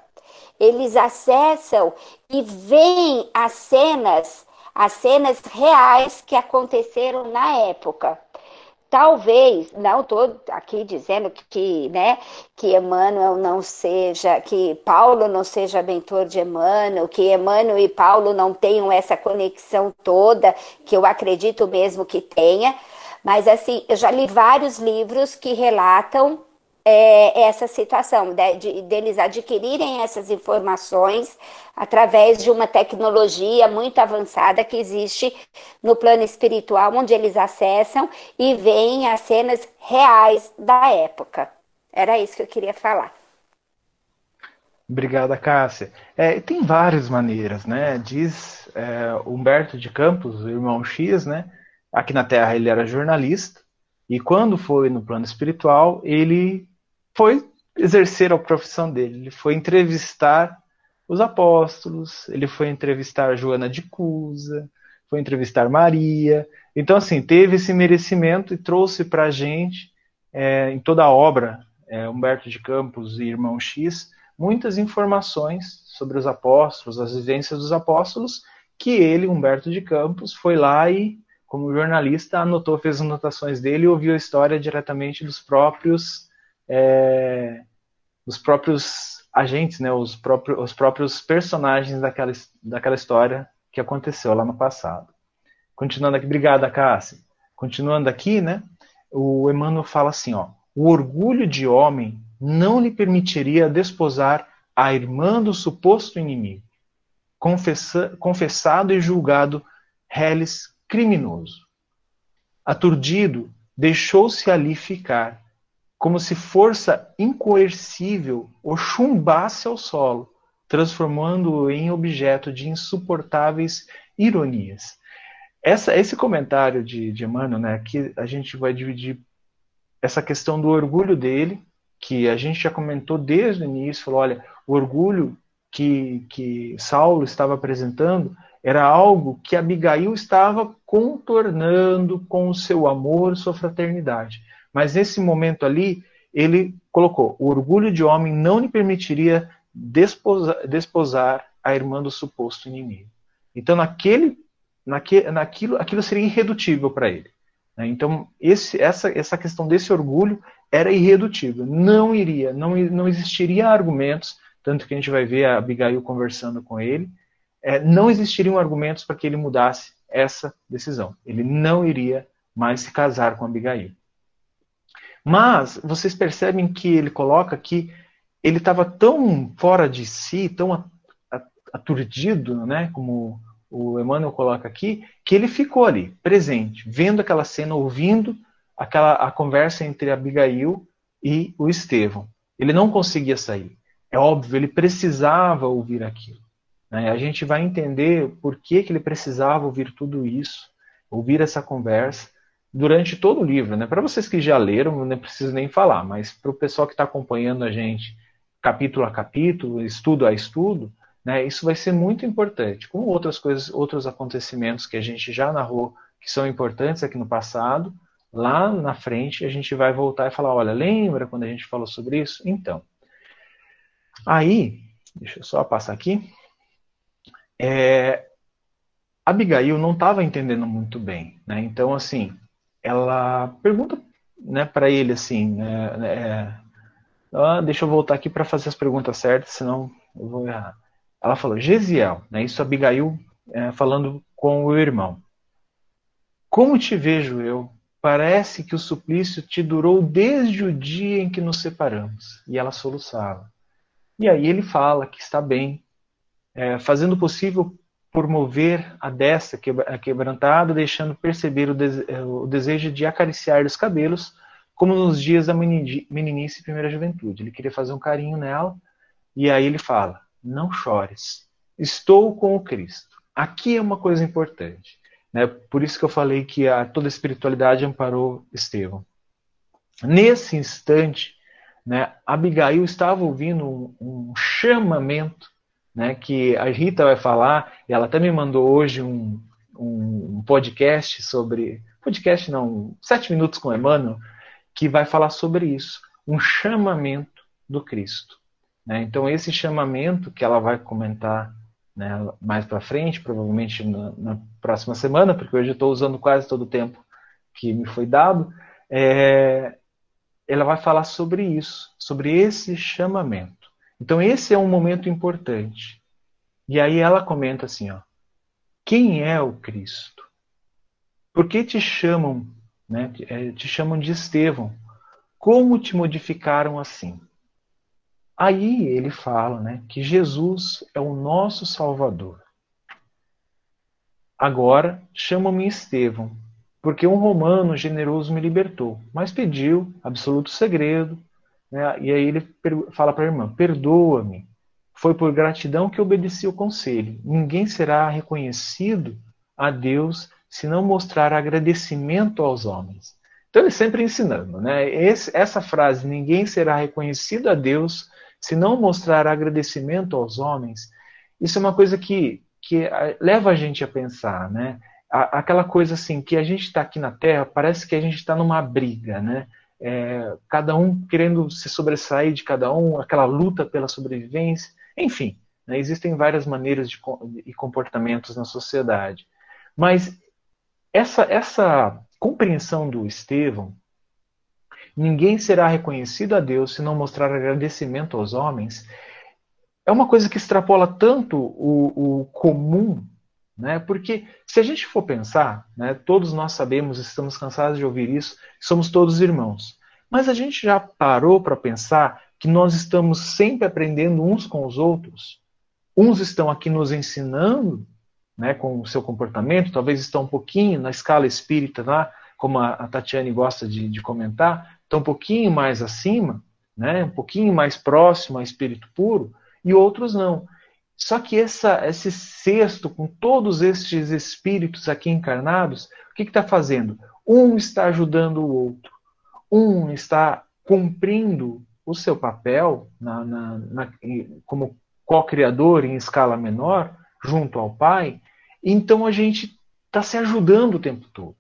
Eles acessam e veem as cenas, as cenas reais que aconteceram na época. Talvez, não estou aqui dizendo que, né, que Emmanuel não seja, que Paulo não seja mentor de Emmanuel, que Emmanuel e Paulo não tenham essa conexão toda, que eu acredito mesmo que tenha, mas assim, eu já li vários livros que relatam é, essa situação, de, de, deles adquirirem essas informações através de uma tecnologia muito avançada que existe no plano espiritual, onde eles acessam e veem as cenas reais da época. Era isso que eu queria falar. Obrigada, Cássia. É, tem várias maneiras, né? Diz é, Humberto de Campos, o irmão X, né? Aqui na Terra ele era jornalista, e quando foi no plano espiritual, ele foi exercer a profissão dele. Ele foi entrevistar os apóstolos, ele foi entrevistar Joana de Cusa, foi entrevistar Maria. Então, assim, teve esse merecimento e trouxe para a gente, é, em toda a obra, é, Humberto de Campos e Irmão X, muitas informações sobre os apóstolos, as vivências dos apóstolos, que ele, Humberto de Campos, foi lá e como jornalista, anotou, fez anotações dele e ouviu a história diretamente dos próprios, é, próprios agentes, né, os, próprios, os próprios personagens daquela, daquela história que aconteceu lá no passado. Continuando aqui, obrigada, Cássia. Continuando aqui, né, o Emmanuel fala assim, ó, o orgulho de homem não lhe permitiria desposar a irmã do suposto inimigo, confessa, confessado e julgado reles criminoso. Aturdido, deixou-se ali ficar, como se força incoercível o chumbasse ao solo, transformando-o em objeto de insuportáveis ironias. Essa, esse comentário de, de Emmanuel, né, aqui a gente vai dividir essa questão do orgulho dele, que a gente já comentou desde o início, falou, olha, o orgulho que, que Saulo estava apresentando era algo que Abigail estava contornando com o seu amor, sua fraternidade. Mas nesse momento ali, ele colocou: o orgulho de homem não lhe permitiria desposar, desposar a irmã do suposto inimigo. Então, naquele, naque, naquilo, aquilo seria irredutível para ele. Né? Então, esse, essa, essa questão desse orgulho era irredutível. Não iria, não, não existiria argumentos, tanto que a gente vai ver a Abigail conversando com ele, é, não existiriam argumentos para que ele mudasse essa decisão. Ele não iria mais se casar com Abigail. Mas vocês percebem que ele coloca que ele estava tão fora de si, tão aturdido, né, como o Emmanuel coloca aqui, que ele ficou ali, presente, vendo aquela cena, ouvindo aquela a conversa entre Abigail e o Estevão. Ele não conseguia sair. É óbvio, ele precisava ouvir aquilo. Né? A gente vai entender por que, que ele precisava ouvir tudo isso, ouvir essa conversa, durante todo o livro. Né? Para vocês que já leram, não preciso nem falar, mas para o pessoal que está acompanhando a gente capítulo a capítulo, estudo a estudo, né, isso vai ser muito importante, como outras coisas, outros acontecimentos que a gente já narrou, que são importantes aqui no passado, lá na frente a gente vai voltar e falar, olha, lembra quando a gente falou sobre isso? Então, aí, deixa eu só passar aqui. É, Abigail não estava entendendo muito bem, né? Então, assim, ela pergunta, né, para ele assim, né, é, ah, deixa eu voltar aqui para fazer as perguntas certas, senão eu vou errar. Ela falou, Gesiel, né? Isso Abigail é, falando com o irmão. Como te vejo eu? Parece que o suplício te durou desde o dia em que nos separamos. E ela soluçava. E aí ele fala que está bem, é, fazendo o possível por mover a destra quebrantada, deixando perceber o, dese é, o desejo de acariciar os cabelos, como nos dias da meninice e primeira juventude. Ele queria fazer um carinho nela, e aí ele fala: Não chores, estou com o Cristo. Aqui é uma coisa importante. Né? Por isso que eu falei que a, toda a espiritualidade amparou Estevão. Nesse instante, né, Abigail estava ouvindo um, um chamamento né, que a Rita vai falar, e ela até me mandou hoje um, um podcast sobre. Podcast não, Sete Minutos com Emmanuel, que vai falar sobre isso, um chamamento do Cristo. Né? Então, esse chamamento que ela vai comentar né, mais para frente, provavelmente na, na, próxima semana, porque hoje eu estou usando quase todo o tempo que me foi dado, é, ela vai falar sobre isso, sobre esse chamamento. Então esse é um momento importante. E aí ela comenta assim, ó: Quem é o Cristo? Por que te chamam, né? É, te chamam de Estevão? Como te modificaram assim? Aí ele fala, né, que Jesus é o nosso Salvador. Agora chamam-me Estevão, porque um romano generoso me libertou, mas pediu absoluto segredo né? E aí ele fala para a irmã: Perdoa-me. Foi por gratidão que obedeci o conselho. Ninguém será reconhecido a Deus se não mostrar agradecimento aos homens. Então ele sempre ensinando, né? Esse, essa frase, ninguém será reconhecido a Deus se não mostrar agradecimento aos homens, isso é uma coisa que, que leva a gente a pensar, né? Aquela coisa assim, que a gente está aqui na Terra, parece que a gente está numa briga, né? É, cada um querendo se sobressair de cada um, aquela luta pela sobrevivência, enfim, né, existem várias maneiras de, e comportamentos na sociedade. Mas essa, essa compreensão do Estevão, ninguém será reconhecido a Deus se não mostrar agradecimento aos homens, é uma coisa que extrapola tanto o, o comum, né? porque se a gente for pensar, né, todos nós sabemos, estamos cansados de ouvir isso, somos todos irmãos. Mas a gente já parou para pensar que nós estamos sempre aprendendo uns com os outros? Uns estão aqui nos ensinando né, com o seu comportamento, talvez estão um pouquinho na escala espírita lá, como a, a Tatiane gosta de, de comentar, estão um pouquinho mais acima, né, um pouquinho mais próximo ao espírito puro, e outros não. Só que essa, esse cesto, com todos estes espíritos aqui encarnados, o que está fazendo? Um está ajudando o outro, um está cumprindo o seu papel na, na, na, como co-criador em escala menor, junto ao Pai, então a gente está se ajudando o tempo todo.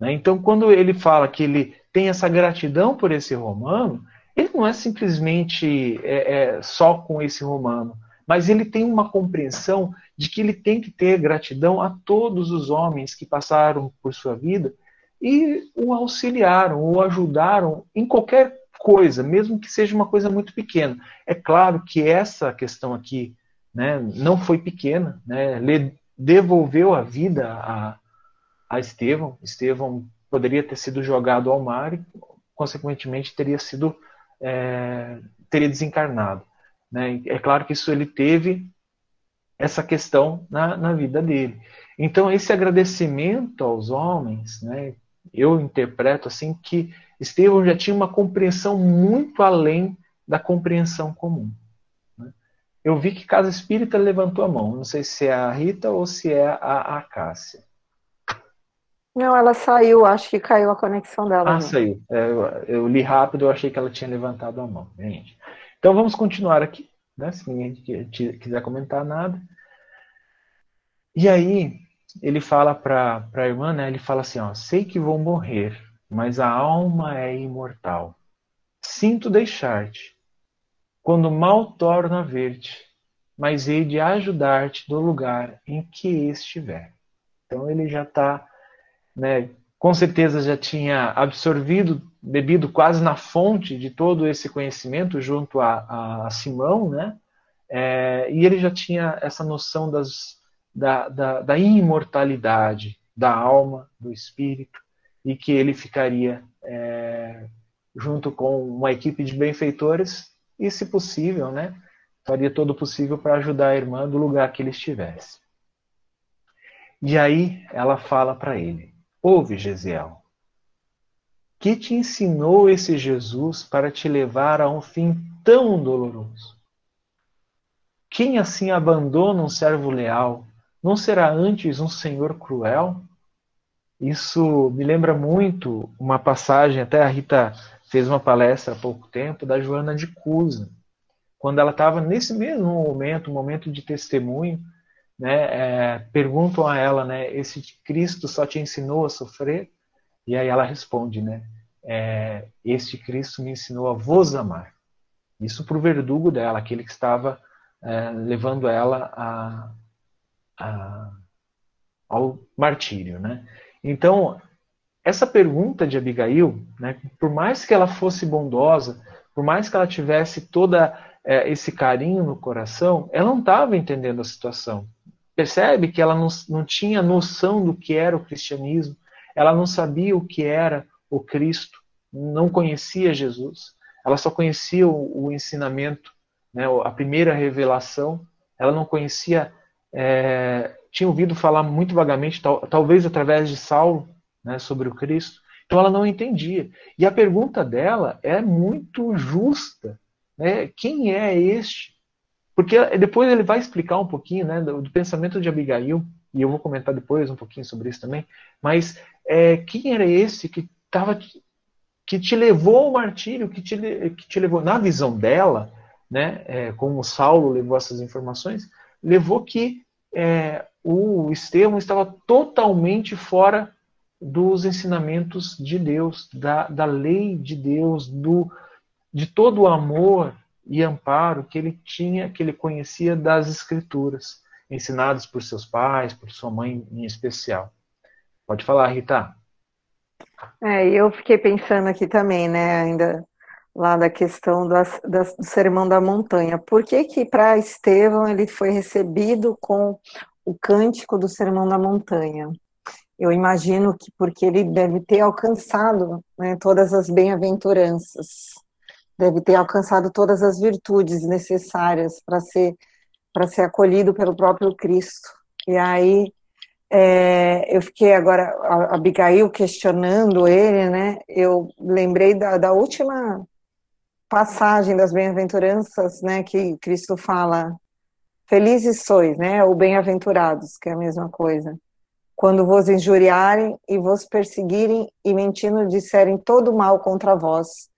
Né? Então, quando ele fala que ele tem essa gratidão por esse romano, ele não é simplesmente é, é, só com esse romano, mas ele tem uma compreensão de que ele tem que ter gratidão a todos os homens que passaram por sua vida e o auxiliaram, o ajudaram em qualquer coisa, mesmo que seja uma coisa muito pequena. É claro que essa questão aqui né, não foi pequena, né, ele devolveu a vida a, a Estevão. Estevão poderia ter sido jogado ao mar e, consequentemente, teria sido é, teria desencarnado. Né? É claro que isso ele teve essa questão na, na vida dele. Então, esse agradecimento aos homens, né, eu interpreto assim que Estevão já tinha uma compreensão muito além da compreensão comum. Né? Eu vi que Casa Espírita levantou a mão. Não sei se é a Rita ou se é a, a Cássia. Não, ela saiu, acho que caiu a conexão dela. Ah, né? saiu. É, eu, eu, li rápido, eu achei que ela tinha levantado a mão. Gente. Então vamos continuar aqui, né? Se ninguém quiser comentar nada. E aí, ele fala para a irmã, né? Ele fala assim, ó, sei que vou morrer, mas a alma é imortal. Sinto deixar-te, quando mal torno a ver-te, mas hei de ajudar-te do lugar em que estiver. Então ele já está, né, com certeza já tinha absorvido, bebido quase na fonte de todo esse conhecimento junto a, a Simão, né? É, e ele já tinha essa noção das, da, da, da imortalidade da alma, do espírito, e que ele ficaria é, junto com uma equipe de benfeitores e, se possível, né, faria todo o possível para ajudar a irmã do lugar que ele estivesse. E aí ela fala para ele: Ouve, Gesiel, que te ensinou esse Jesus para te levar a um fim tão doloroso? Quem assim abandona um servo leal, não será antes um senhor cruel? Isso me lembra muito uma passagem, até a Rita fez uma palestra há pouco tempo, da Joana de Cusa, quando ela estava nesse mesmo momento, um momento de testemunho, né, é, perguntam a ela, né, esse Cristo só te ensinou a sofrer? E aí ela responde, né, é, este Cristo me ensinou a vos amar. Isso para o verdugo dela, aquele que estava é, levando ela a, a, ao martírio, né? Então, essa pergunta de Abigail, né, por mais que ela fosse bondosa, por mais que ela tivesse toda é, esse carinho no coração, ela não estava entendendo a situação. Percebe que ela não, não tinha noção do que era o cristianismo, ela não sabia o que era o Cristo, não conhecia Jesus, ela só conhecia o, o ensinamento, né, a primeira revelação, ela não conhecia é, tinha ouvido falar muito vagamente, tal, talvez através de Saulo, né, sobre o Cristo. Então ela não entendia. E a pergunta dela é muito justa. Né? Quem é este? Porque depois ele vai explicar um pouquinho né, do, do pensamento de Abigail, e eu vou comentar depois um pouquinho sobre isso também. Mas é, quem era esse que estava que te levou ao martírio, que te, que te levou, na visão dela, né, é, como Saulo levou essas informações, levou que é, o Estevão estava totalmente fora dos ensinamentos de Deus, da, da lei de Deus, do, de todo o amor e amparo que ele tinha, que ele conhecia das Escrituras, ensinadas por seus pais, por sua mãe em especial. Pode falar, Rita. É, eu fiquei pensando aqui também, né, ainda lá da questão das, do Sermão da Montanha. Por que que para Estevão ele foi recebido com o cântico do Sermão da Montanha? Eu imagino que porque ele deve ter alcançado né, todas as bem-aventuranças, deve ter alcançado todas as virtudes necessárias para ser para ser acolhido pelo próprio Cristo. E aí é, eu fiquei agora, a Abigail questionando ele, né? Eu lembrei da, da última passagem das bem-aventuranças, né? Que Cristo fala: Felizes sois, né? Ou bem-aventurados, que é a mesma coisa. Quando vos injuriarem e vos perseguirem e mentindo disserem todo mal contra vós,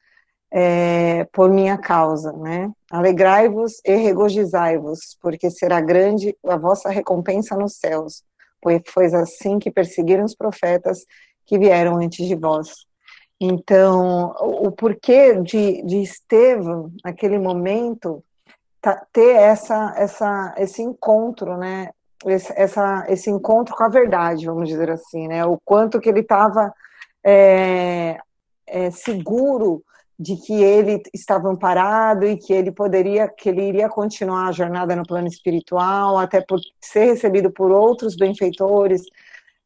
é, por minha causa, né? Alegrai-vos e regozijai-vos, porque será grande a vossa recompensa nos céus pois foi assim que perseguiram os profetas que vieram antes de vós. Então, o porquê de, de Estevão, naquele momento, tá, ter essa, essa, esse encontro, né? Esse, essa, esse encontro com a verdade, vamos dizer assim, né? O quanto que ele estava é, é, seguro de que ele estava amparado e que ele poderia, que ele iria continuar a jornada no plano espiritual, até por ser recebido por outros benfeitores,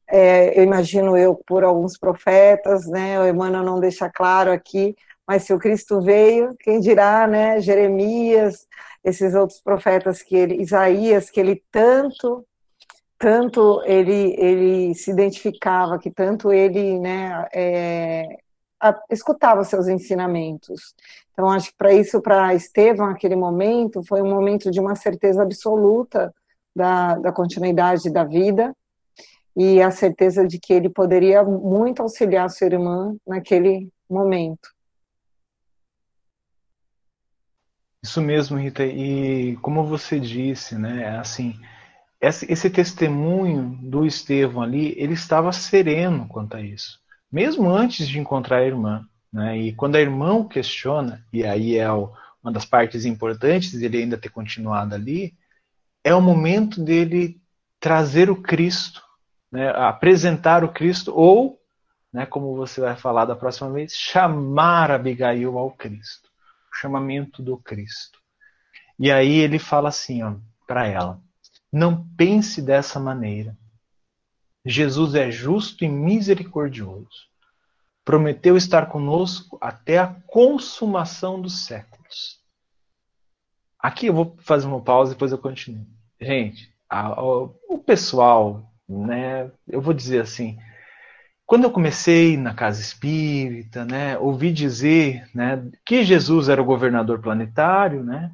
é, eu imagino eu por alguns profetas, né? O Emmanuel não deixa claro aqui, mas se o Cristo veio, quem dirá, né? Jeremias, esses outros profetas que ele, Isaías, que ele tanto tanto ele, ele se identificava, que tanto ele né, é, escutava seus ensinamentos. Então, acho que para isso, para Estevão, aquele momento, foi um momento de uma certeza absoluta da, da continuidade da vida e a certeza de que ele poderia muito auxiliar sua irmã naquele momento. Isso mesmo, Rita. E como você disse, né, assim, esse, esse testemunho do Estevão ali, ele estava sereno quanto a isso mesmo antes de encontrar a irmã. Né? E quando a irmã o questiona, e aí é uma das partes importantes dele ainda ter continuado ali, é o momento dele trazer o Cristo, né? apresentar o Cristo, ou, né, como você vai falar da próxima vez, chamar Abigail ao Cristo. O chamamento do Cristo. E aí ele fala assim para ela: não pense dessa maneira. Jesus é justo e misericordioso. Prometeu estar conosco até a consumação dos séculos. Aqui eu vou fazer uma pausa e depois eu continuo. Gente, a, a, o pessoal, né, eu vou dizer assim, quando eu comecei na casa espírita, né, ouvi dizer né, que Jesus era o governador planetário, né,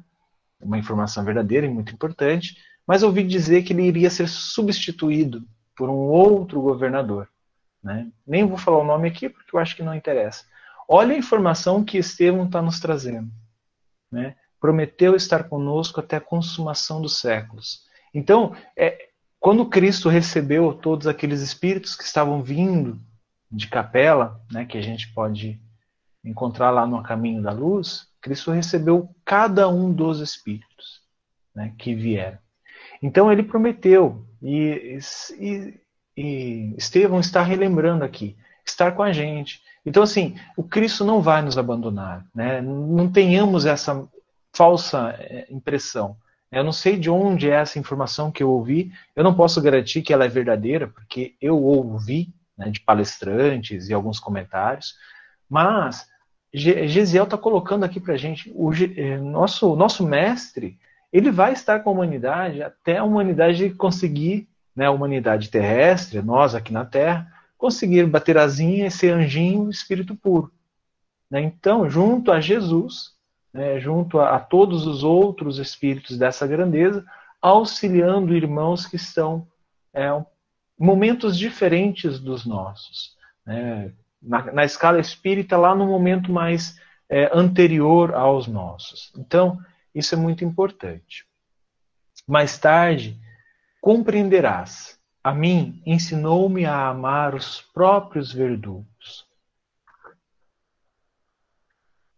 uma informação verdadeira e muito importante, mas ouvi dizer que ele iria ser substituído por um outro governador. Né? Nem vou falar o nome aqui porque eu acho que não interessa. Olha a informação que Estevão está nos trazendo. Né? Prometeu estar conosco até a consumação dos séculos. Então, é, quando Cristo recebeu todos aqueles espíritos que estavam vindo de capela, né, que a gente pode encontrar lá no Caminho da Luz, Cristo recebeu cada um dos espíritos né, que vieram. Então ele prometeu, e, e, e Estevão está relembrando aqui, estar com a gente. Então, assim, o Cristo não vai nos abandonar, né? não tenhamos essa falsa eh, impressão. Eu não sei de onde é essa informação que eu ouvi, eu não posso garantir que ela é verdadeira, porque eu ouvi né, de palestrantes e alguns comentários, mas Gesiel está colocando aqui para a gente, o eh, nosso, nosso mestre, ele vai estar com a humanidade até a humanidade conseguir, né, a humanidade terrestre, nós aqui na Terra, conseguir bater asinha e ser anjinho espírito puro. Né? Então, junto a Jesus, né, junto a, a, todos os outros espíritos dessa grandeza, auxiliando irmãos que estão é, momentos diferentes dos nossos. Né? Na, na, escala espírita, lá no momento mais é, anterior aos nossos. Então, isso é muito importante. Mais tarde, compreenderás. A mim ensinou-me a amar os próprios verdugos.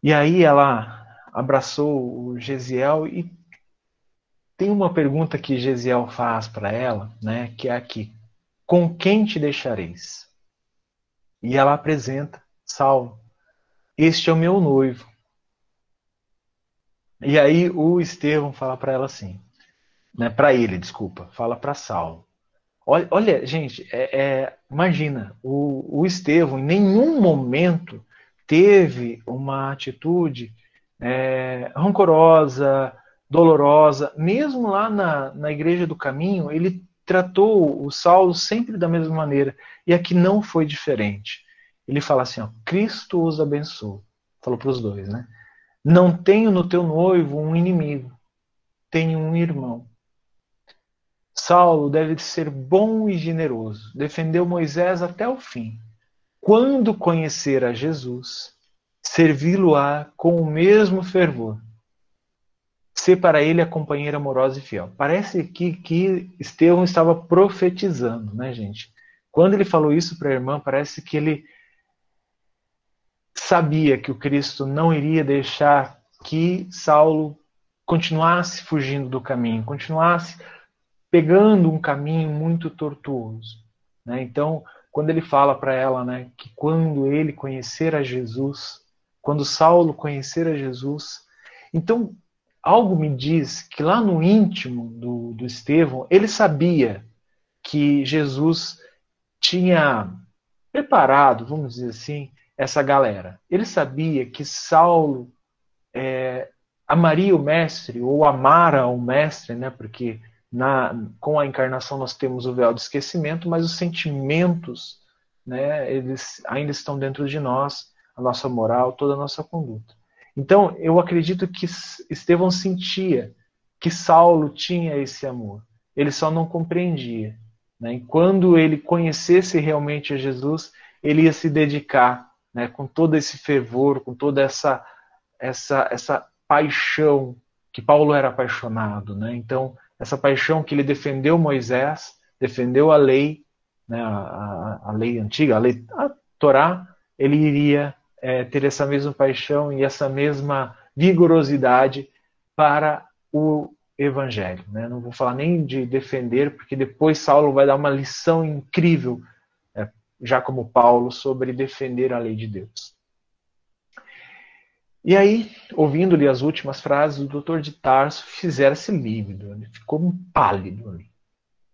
E aí ela abraçou o Gesiel e tem uma pergunta que Gesiel faz para ela, né, que é aqui. com quem te deixareis? E ela apresenta Saulo. Este é o meu noivo. E aí o Estevão fala para ela assim, né, para ele, desculpa, fala para Saulo. Olha, olha, gente, é, é, imagina, o, o Estevão em nenhum momento teve uma atitude é, rancorosa, dolorosa. Mesmo lá na, na Igreja do Caminho, ele tratou o Saulo sempre da mesma maneira. E aqui não foi diferente. Ele fala assim: ó, Cristo os abençoe. Falou para os dois, né? Não tenho no teu noivo um inimigo, tenho um irmão. Saulo deve ser bom e generoso, defendeu Moisés até o fim. Quando conhecer a Jesus, servi-lo-á com o mesmo fervor. Ser para ele a companheira amorosa e fiel. Parece que, que Estevão estava profetizando, né, gente? Quando ele falou isso para a irmã, parece que ele sabia que o Cristo não iria deixar que Saulo continuasse fugindo do caminho, continuasse pegando um caminho muito tortuoso. Né? Então, quando ele fala para ela né, que quando ele conhecer a Jesus, quando Saulo conhecer a Jesus, então algo me diz que lá no íntimo do, do Estevão, ele sabia que Jesus tinha preparado, vamos dizer assim, essa galera. Ele sabia que Saulo é, amaria o mestre, ou amara o mestre, né? porque na, com a encarnação nós temos o véu do esquecimento, mas os sentimentos né, eles ainda estão dentro de nós, a nossa moral, toda a nossa conduta. Então, eu acredito que Estevão sentia que Saulo tinha esse amor. Ele só não compreendia. Né? E quando ele conhecesse realmente a Jesus, ele ia se dedicar né, com todo esse fervor, com toda essa, essa, essa paixão que Paulo era apaixonado. Né? Então, essa paixão que ele defendeu Moisés, defendeu a lei, né, a, a, lei antiga, a lei a Torá, ele iria é, ter essa mesma paixão e essa mesma vigorosidade para o evangelho. Né? Não vou falar nem de defender, porque depois Saulo vai dar uma lição incrível já como Paulo, sobre defender a lei de Deus. E aí, ouvindo-lhe as últimas frases, o doutor de Tarso fizera-se lívido, ele ficou pálido ali.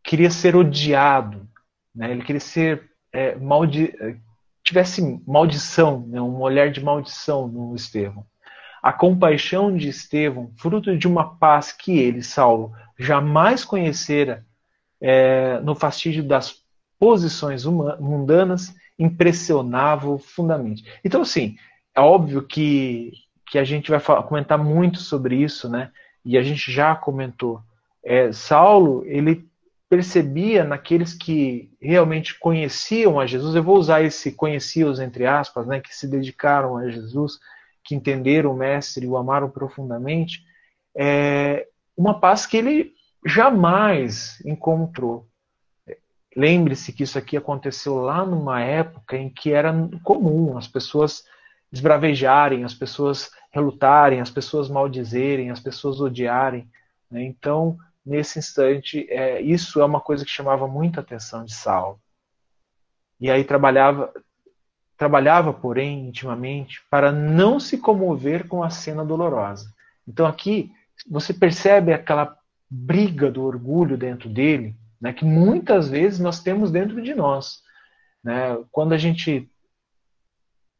Queria ser odiado, né? ele queria ser é, maldi tivesse maldição, né? um olhar de maldição no Estevão. A compaixão de Estevão, fruto de uma paz que ele, Saulo, jamais conhecera é, no fastígio das posições mundanas impressionavam fundamente. Então, assim, é óbvio que, que a gente vai falar, comentar muito sobre isso, né? E a gente já comentou. É, Saulo, ele percebia naqueles que realmente conheciam a Jesus, eu vou usar esse conheciam entre aspas, né, que se dedicaram a Jesus, que entenderam o Mestre e o amaram profundamente, é, uma paz que ele jamais encontrou. Lembre-se que isso aqui aconteceu lá numa época em que era comum as pessoas esbravejarem, as pessoas relutarem, as pessoas maldizerem, as pessoas odiarem. Né? Então, nesse instante, é, isso é uma coisa que chamava muita atenção de Saulo. E aí trabalhava, trabalhava, porém, intimamente, para não se comover com a cena dolorosa. Então aqui você percebe aquela briga do orgulho dentro dele, né, que muitas vezes nós temos dentro de nós. Né? Quando a gente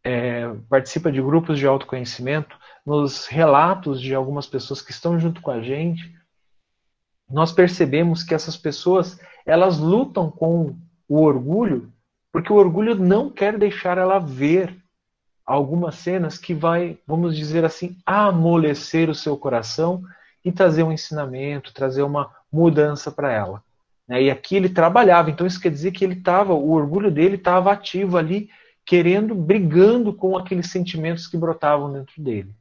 é, participa de grupos de autoconhecimento, nos relatos de algumas pessoas que estão junto com a gente, nós percebemos que essas pessoas elas lutam com o orgulho, porque o orgulho não quer deixar ela ver algumas cenas que vai, vamos dizer assim, amolecer o seu coração e trazer um ensinamento, trazer uma mudança para ela. Né? E aqui ele trabalhava, então isso quer dizer que ele estava, o orgulho dele estava ativo ali, querendo, brigando com aqueles sentimentos que brotavam dentro dele.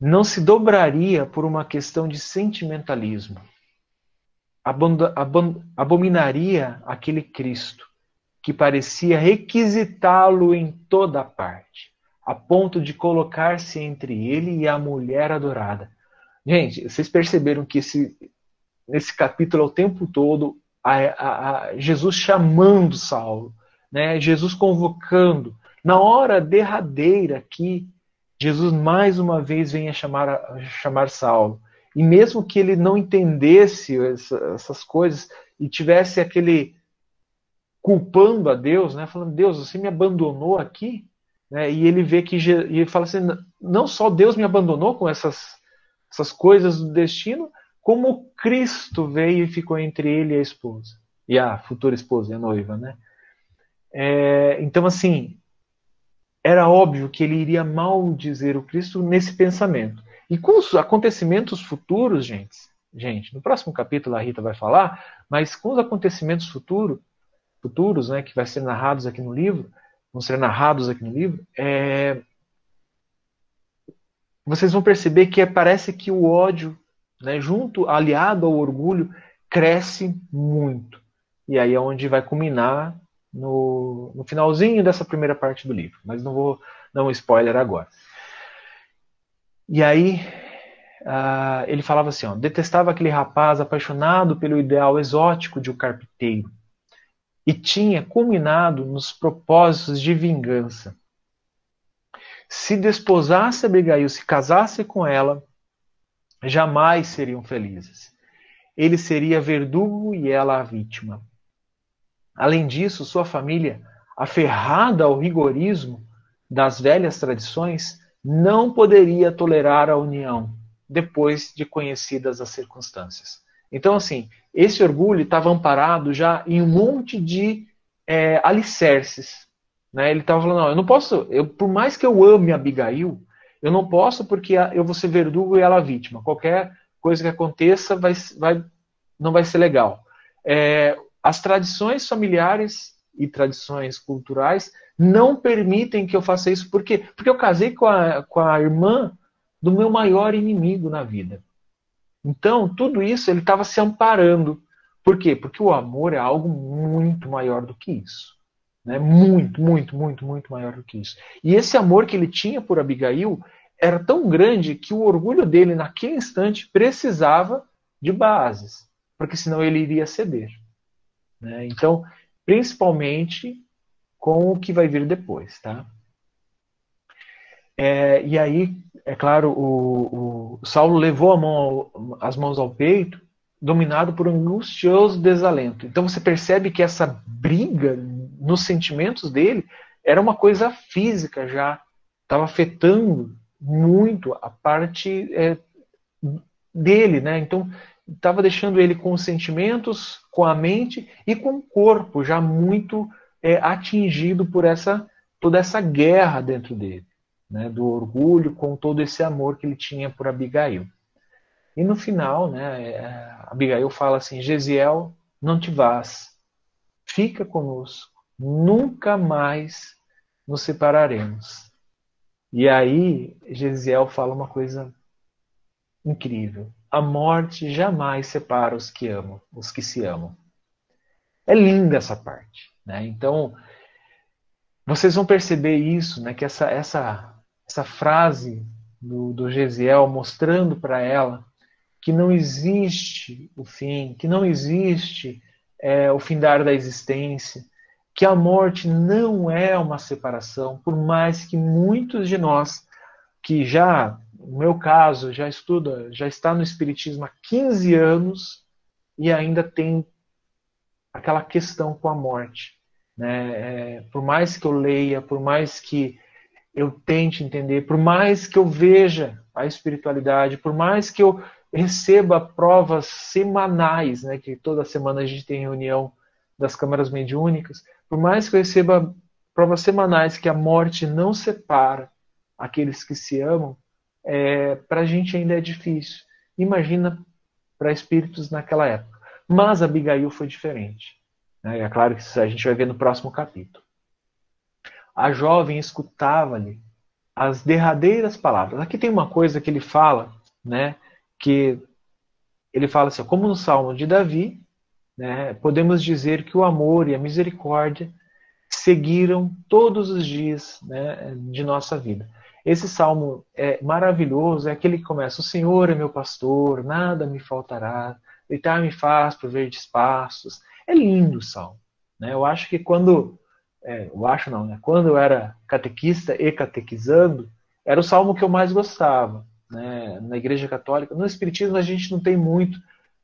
Não se dobraria por uma questão de sentimentalismo. Abominaria aquele Cristo que parecia requisitá-lo em toda parte, a ponto de colocar-se entre ele e a mulher adorada. Gente, vocês perceberam que esse, nesse capítulo o tempo todo a, a, a Jesus chamando Saulo, né? Jesus convocando. Na hora derradeira que Jesus mais uma vez vem a chamar, a chamar Saulo. E mesmo que ele não entendesse essa, essas coisas e tivesse aquele culpando a Deus, né, falando Deus, você me abandonou aqui, né, e ele vê que e ele fala assim, não só Deus me abandonou com essas essas coisas do destino, como Cristo veio e ficou entre ele e a esposa e a futura esposa, a noiva, né? É, então assim era óbvio que ele iria maldizer o Cristo nesse pensamento. E com os acontecimentos futuros, gente, gente, no próximo capítulo a Rita vai falar, mas com os acontecimentos futuro, futuros, né, que vai ser narrados aqui no livro, vão ser narrados aqui no livro, é, vocês vão perceber que parece que o ódio, né, junto, aliado ao orgulho, cresce muito. E aí é onde vai culminar no, no finalzinho dessa primeira parte do livro, mas não vou dar um spoiler agora. E aí uh, ele falava assim: ó, detestava aquele rapaz apaixonado pelo ideal exótico de um carpinteiro e tinha culminado nos propósitos de vingança. Se desposasse Abigail, se casasse com ela, jamais seriam felizes. Ele seria verdugo e ela a vítima. Além disso, sua família, aferrada ao rigorismo das velhas tradições, não poderia tolerar a união depois de conhecidas as circunstâncias. Então, assim, esse orgulho estava amparado já em um monte de é, alicerces. Né? Ele estava falando: não, eu não posso, eu, por mais que eu ame Abigail, eu não posso porque eu vou ser verdugo e ela vítima. Qualquer coisa que aconteça vai, vai, não vai ser legal. É, as tradições familiares e tradições culturais não permitem que eu faça isso. Por quê? Porque eu casei com a, com a irmã do meu maior inimigo na vida. Então, tudo isso ele estava se amparando. Por quê? Porque o amor é algo muito maior do que isso. Né? Muito, muito, muito, muito maior do que isso. E esse amor que ele tinha por Abigail era tão grande que o orgulho dele, naquele instante, precisava de bases, porque senão ele iria ceder. Né? Então, principalmente com o que vai vir depois, tá? É, e aí, é claro, o, o Saulo levou mão, as mãos ao peito, dominado por um angustioso desalento. Então você percebe que essa briga nos sentimentos dele era uma coisa física já, estava afetando muito a parte é, dele, né? Então estava deixando ele com os sentimentos, com a mente e com o corpo já muito é, atingido por essa toda essa guerra dentro dele, né, do orgulho com todo esse amor que ele tinha por Abigail. E no final, né, é, Abigail fala assim: Gesiel, não te vás, fica conosco, nunca mais nos separaremos. E aí Gesiel fala uma coisa incrível: a morte jamais separa os que amam, os que se amam. É linda essa parte. Né? Então, vocês vão perceber isso, né? que essa, essa, essa frase do, do Gesiel mostrando para ela que não existe o fim, que não existe é, o findar da existência, que a morte não é uma separação, por mais que muitos de nós que já, no meu caso, já estuda, já está no espiritismo há 15 anos e ainda tem aquela questão com a morte. Né? É, por mais que eu leia, por mais que eu tente entender, por mais que eu veja a espiritualidade, por mais que eu receba provas semanais, né, que toda semana a gente tem reunião das câmaras mediúnicas, por mais que eu receba provas semanais que a morte não separa aqueles que se amam, é, para a gente ainda é difícil. Imagina para espíritos naquela época. Mas Abigail foi diferente. Né? É claro que a gente vai ver no próximo capítulo. A jovem escutava-lhe as derradeiras palavras. Aqui tem uma coisa que ele fala, né, que ele fala assim, como no Salmo de Davi, né, podemos dizer que o amor e a misericórdia seguiram todos os dias né, de nossa vida. Esse salmo é maravilhoso, é aquele que começa: O Senhor é meu pastor, nada me faltará, deitar-me faz por verdes passos. É lindo o salmo. Né? Eu acho que quando. É, eu acho não, né? Quando eu era catequista e catequizando, era o salmo que eu mais gostava. Né? Na Igreja Católica. No Espiritismo a gente não tem muito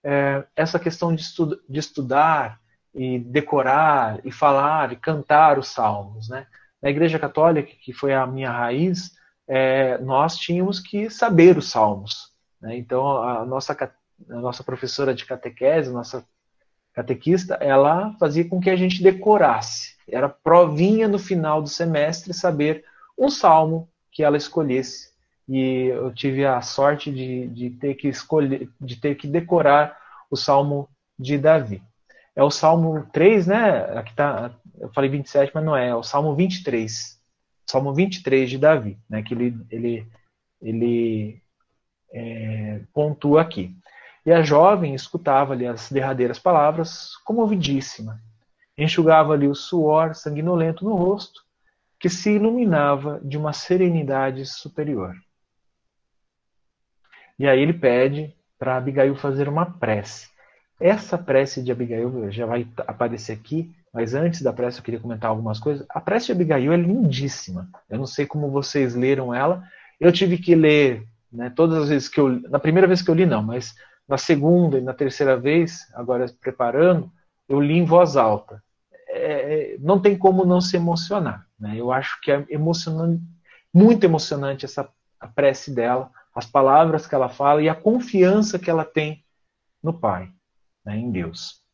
é, essa questão de, estu de estudar e decorar e falar e cantar os salmos. Né? Na Igreja Católica, que foi a minha raiz, é, nós tínhamos que saber os salmos. Né? Então, a nossa, a nossa professora de catequese, nossa catequista, ela fazia com que a gente decorasse. Era provinha no final do semestre saber um salmo que ela escolhesse. E eu tive a sorte de, de ter que escolher, de ter que decorar o salmo de Davi. É o salmo 3, né? Aqui tá, eu falei 27, mas não é, é o salmo 23. Salmo 23 de Davi, né? Que ele, ele, ele é, pontua aqui. E a jovem escutava-lhe as derradeiras palavras, comovidíssima. Enxugava-lhe o suor sanguinolento no rosto, que se iluminava de uma serenidade superior. E aí ele pede para Abigail fazer uma prece. Essa prece de Abigail já vai aparecer aqui, mas antes da prece eu queria comentar algumas coisas. A prece de Abigail é lindíssima. Eu não sei como vocês leram ela. Eu tive que ler, né, todas as vezes que eu, na primeira vez que eu li não, mas na segunda e na terceira vez, agora preparando, eu li em voz alta. É, é, não tem como não se emocionar. Né? Eu acho que é emocionante, muito emocionante essa a prece dela, as palavras que ela fala e a confiança que ela tem no Pai, né, em Deus.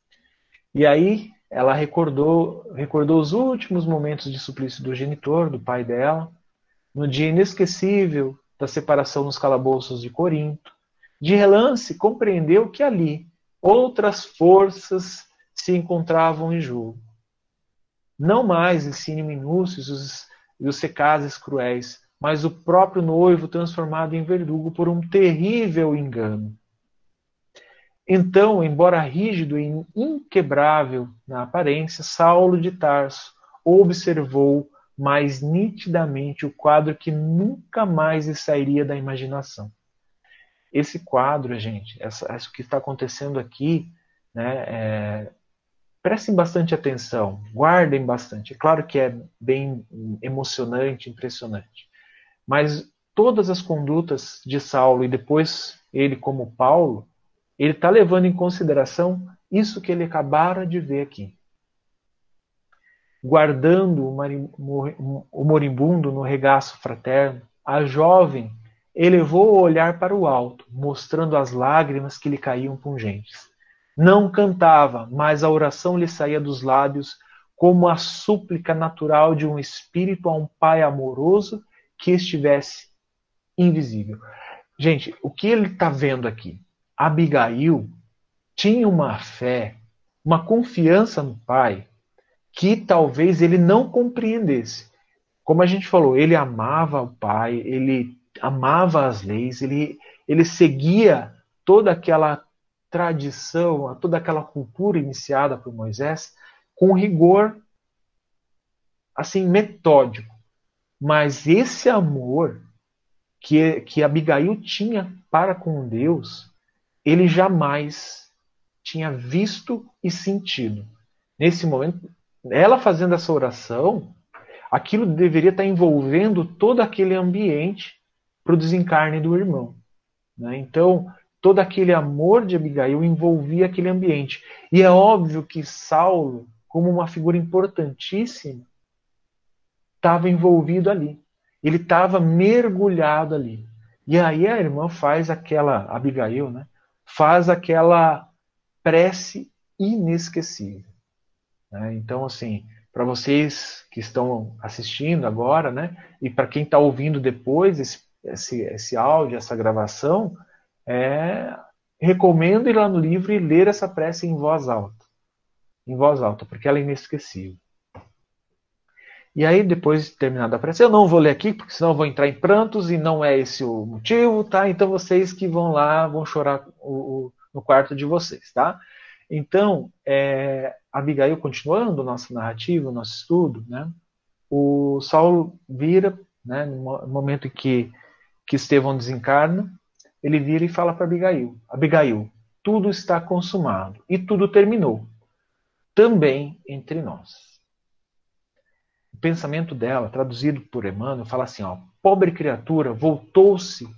E aí ela recordou, recordou os últimos momentos de suplício do genitor, do pai dela, no dia inesquecível da separação nos calabouços de Corinto, de relance, compreendeu que ali outras forças se encontravam em jogo. Não mais ensine minúcios e os secazes cruéis, mas o próprio noivo transformado em verdugo por um terrível engano. Então, embora rígido e inquebrável na aparência, Saulo de Tarso observou mais nitidamente o quadro que nunca mais lhe sairia da imaginação esse quadro, gente, isso que está acontecendo aqui, né, é, prestem bastante atenção, guardem bastante. É claro que é bem emocionante, impressionante, mas todas as condutas de Saulo e depois ele como Paulo, ele está levando em consideração isso que ele acabara de ver aqui. Guardando o moribundo no regaço fraterno, a jovem elevou o olhar para o alto, mostrando as lágrimas que lhe caíam pungentes. Não cantava, mas a oração lhe saía dos lábios como a súplica natural de um espírito a um pai amoroso que estivesse invisível. Gente, o que ele está vendo aqui? Abigail tinha uma fé, uma confiança no pai que talvez ele não compreendesse. Como a gente falou, ele amava o pai, ele amava as leis, ele, ele seguia toda aquela tradição, toda aquela cultura iniciada por Moisés com rigor assim metódico. Mas esse amor que, que Abigail tinha para com Deus, ele jamais tinha visto e sentido. Nesse momento, ela fazendo essa oração, aquilo deveria estar envolvendo todo aquele ambiente para o desencarne do irmão. Né? Então, todo aquele amor de Abigail envolvia aquele ambiente. E é óbvio que Saulo, como uma figura importantíssima, estava envolvido ali. Ele estava mergulhado ali. E aí a irmã faz aquela, Abigail, né? Faz aquela prece inesquecível. Né? Então, assim, para vocês que estão assistindo agora, né? E para quem está ouvindo depois esse esse, esse áudio, essa gravação, é, recomendo ir lá no livro e ler essa prece em voz alta. Em voz alta, porque ela é inesquecível. E aí, depois de terminada a prece, eu não vou ler aqui, porque senão eu vou entrar em prantos e não é esse o motivo, tá? Então vocês que vão lá vão chorar o, o, no quarto de vocês, tá? Então, é, Abigail, continuando nossa narrativa, nosso estudo, né? O Saulo vira, né, no momento em que que Estevão desencarna, ele vira e fala para Abigail: Abigail, tudo está consumado e tudo terminou. também entre nós. Pensamento dela, traduzido por Emmanuel, fala assim: ó, pobre criatura voltou-se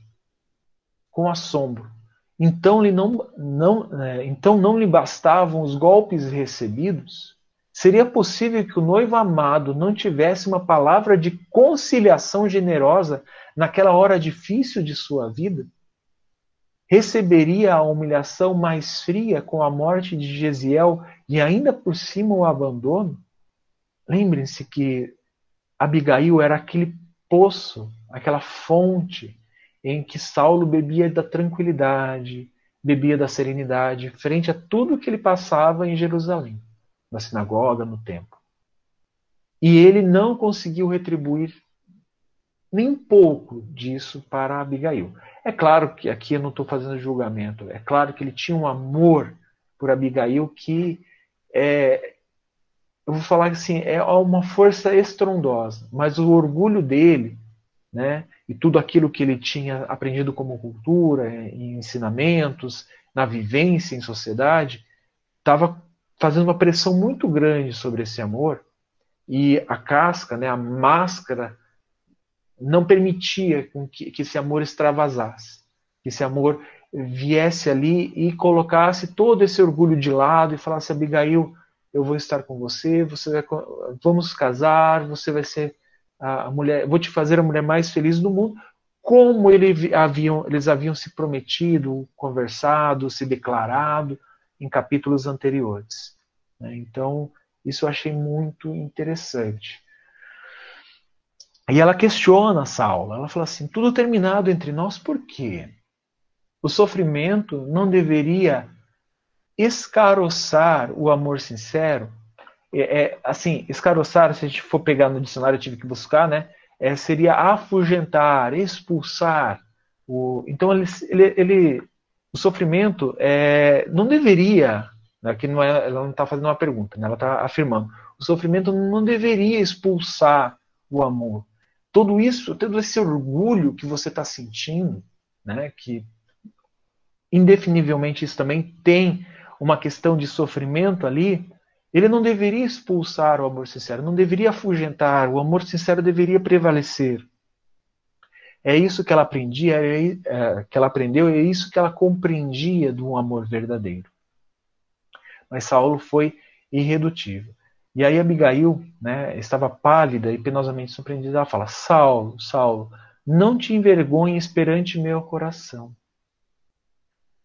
com assombro. Então, lhe não, não, é, então não lhe bastavam os golpes recebidos? Seria possível que o noivo amado não tivesse uma palavra de conciliação generosa naquela hora difícil de sua vida? Receberia a humilhação mais fria com a morte de Gesiel e ainda por cima o abandono? Lembrem-se que Abigail era aquele poço, aquela fonte em que Saulo bebia da tranquilidade, bebia da serenidade, frente a tudo que ele passava em Jerusalém, na sinagoga, no templo. E ele não conseguiu retribuir nem um pouco disso para Abigail. É claro que aqui eu não estou fazendo julgamento, é claro que ele tinha um amor por Abigail que é, eu vou falar assim, é uma força estrondosa, mas o orgulho dele, né, e tudo aquilo que ele tinha aprendido como cultura, em ensinamentos, na vivência em sociedade, estava fazendo uma pressão muito grande sobre esse amor, e a casca, né, a máscara, não permitia que, que esse amor extravasasse, que esse amor viesse ali e colocasse todo esse orgulho de lado e falasse, Abigail, eu vou estar com você, você vai, vamos casar, você vai ser a mulher, vou te fazer a mulher mais feliz do mundo, como ele haviam, eles haviam se prometido, conversado, se declarado em capítulos anteriores. Né? Então, isso eu achei muito interessante. E ela questiona Saulo, ela fala assim: tudo terminado entre nós, por quê? O sofrimento não deveria escaroçar o amor sincero, é, é, assim, escaroçar, se a gente for pegar no dicionário, eu tive que buscar, né? É, seria afugentar, expulsar. O, então, ele, ele, ele, o sofrimento é, não deveria, aqui não é, ela não está fazendo uma pergunta, né? ela está afirmando, o sofrimento não deveria expulsar o amor. Tudo isso, todo esse orgulho que você está sentindo, né? que indefinivelmente isso também tem uma questão de sofrimento ali, ele não deveria expulsar o amor sincero, não deveria afugentar, o amor sincero deveria prevalecer. É isso que ela aprendia, é, é, que ela aprendeu, é isso que ela compreendia do amor verdadeiro. Mas Saulo foi irredutível. E aí Abigail né, estava pálida e penosamente surpreendida. Ela fala: Saulo, Saulo, não te envergonhes perante meu coração.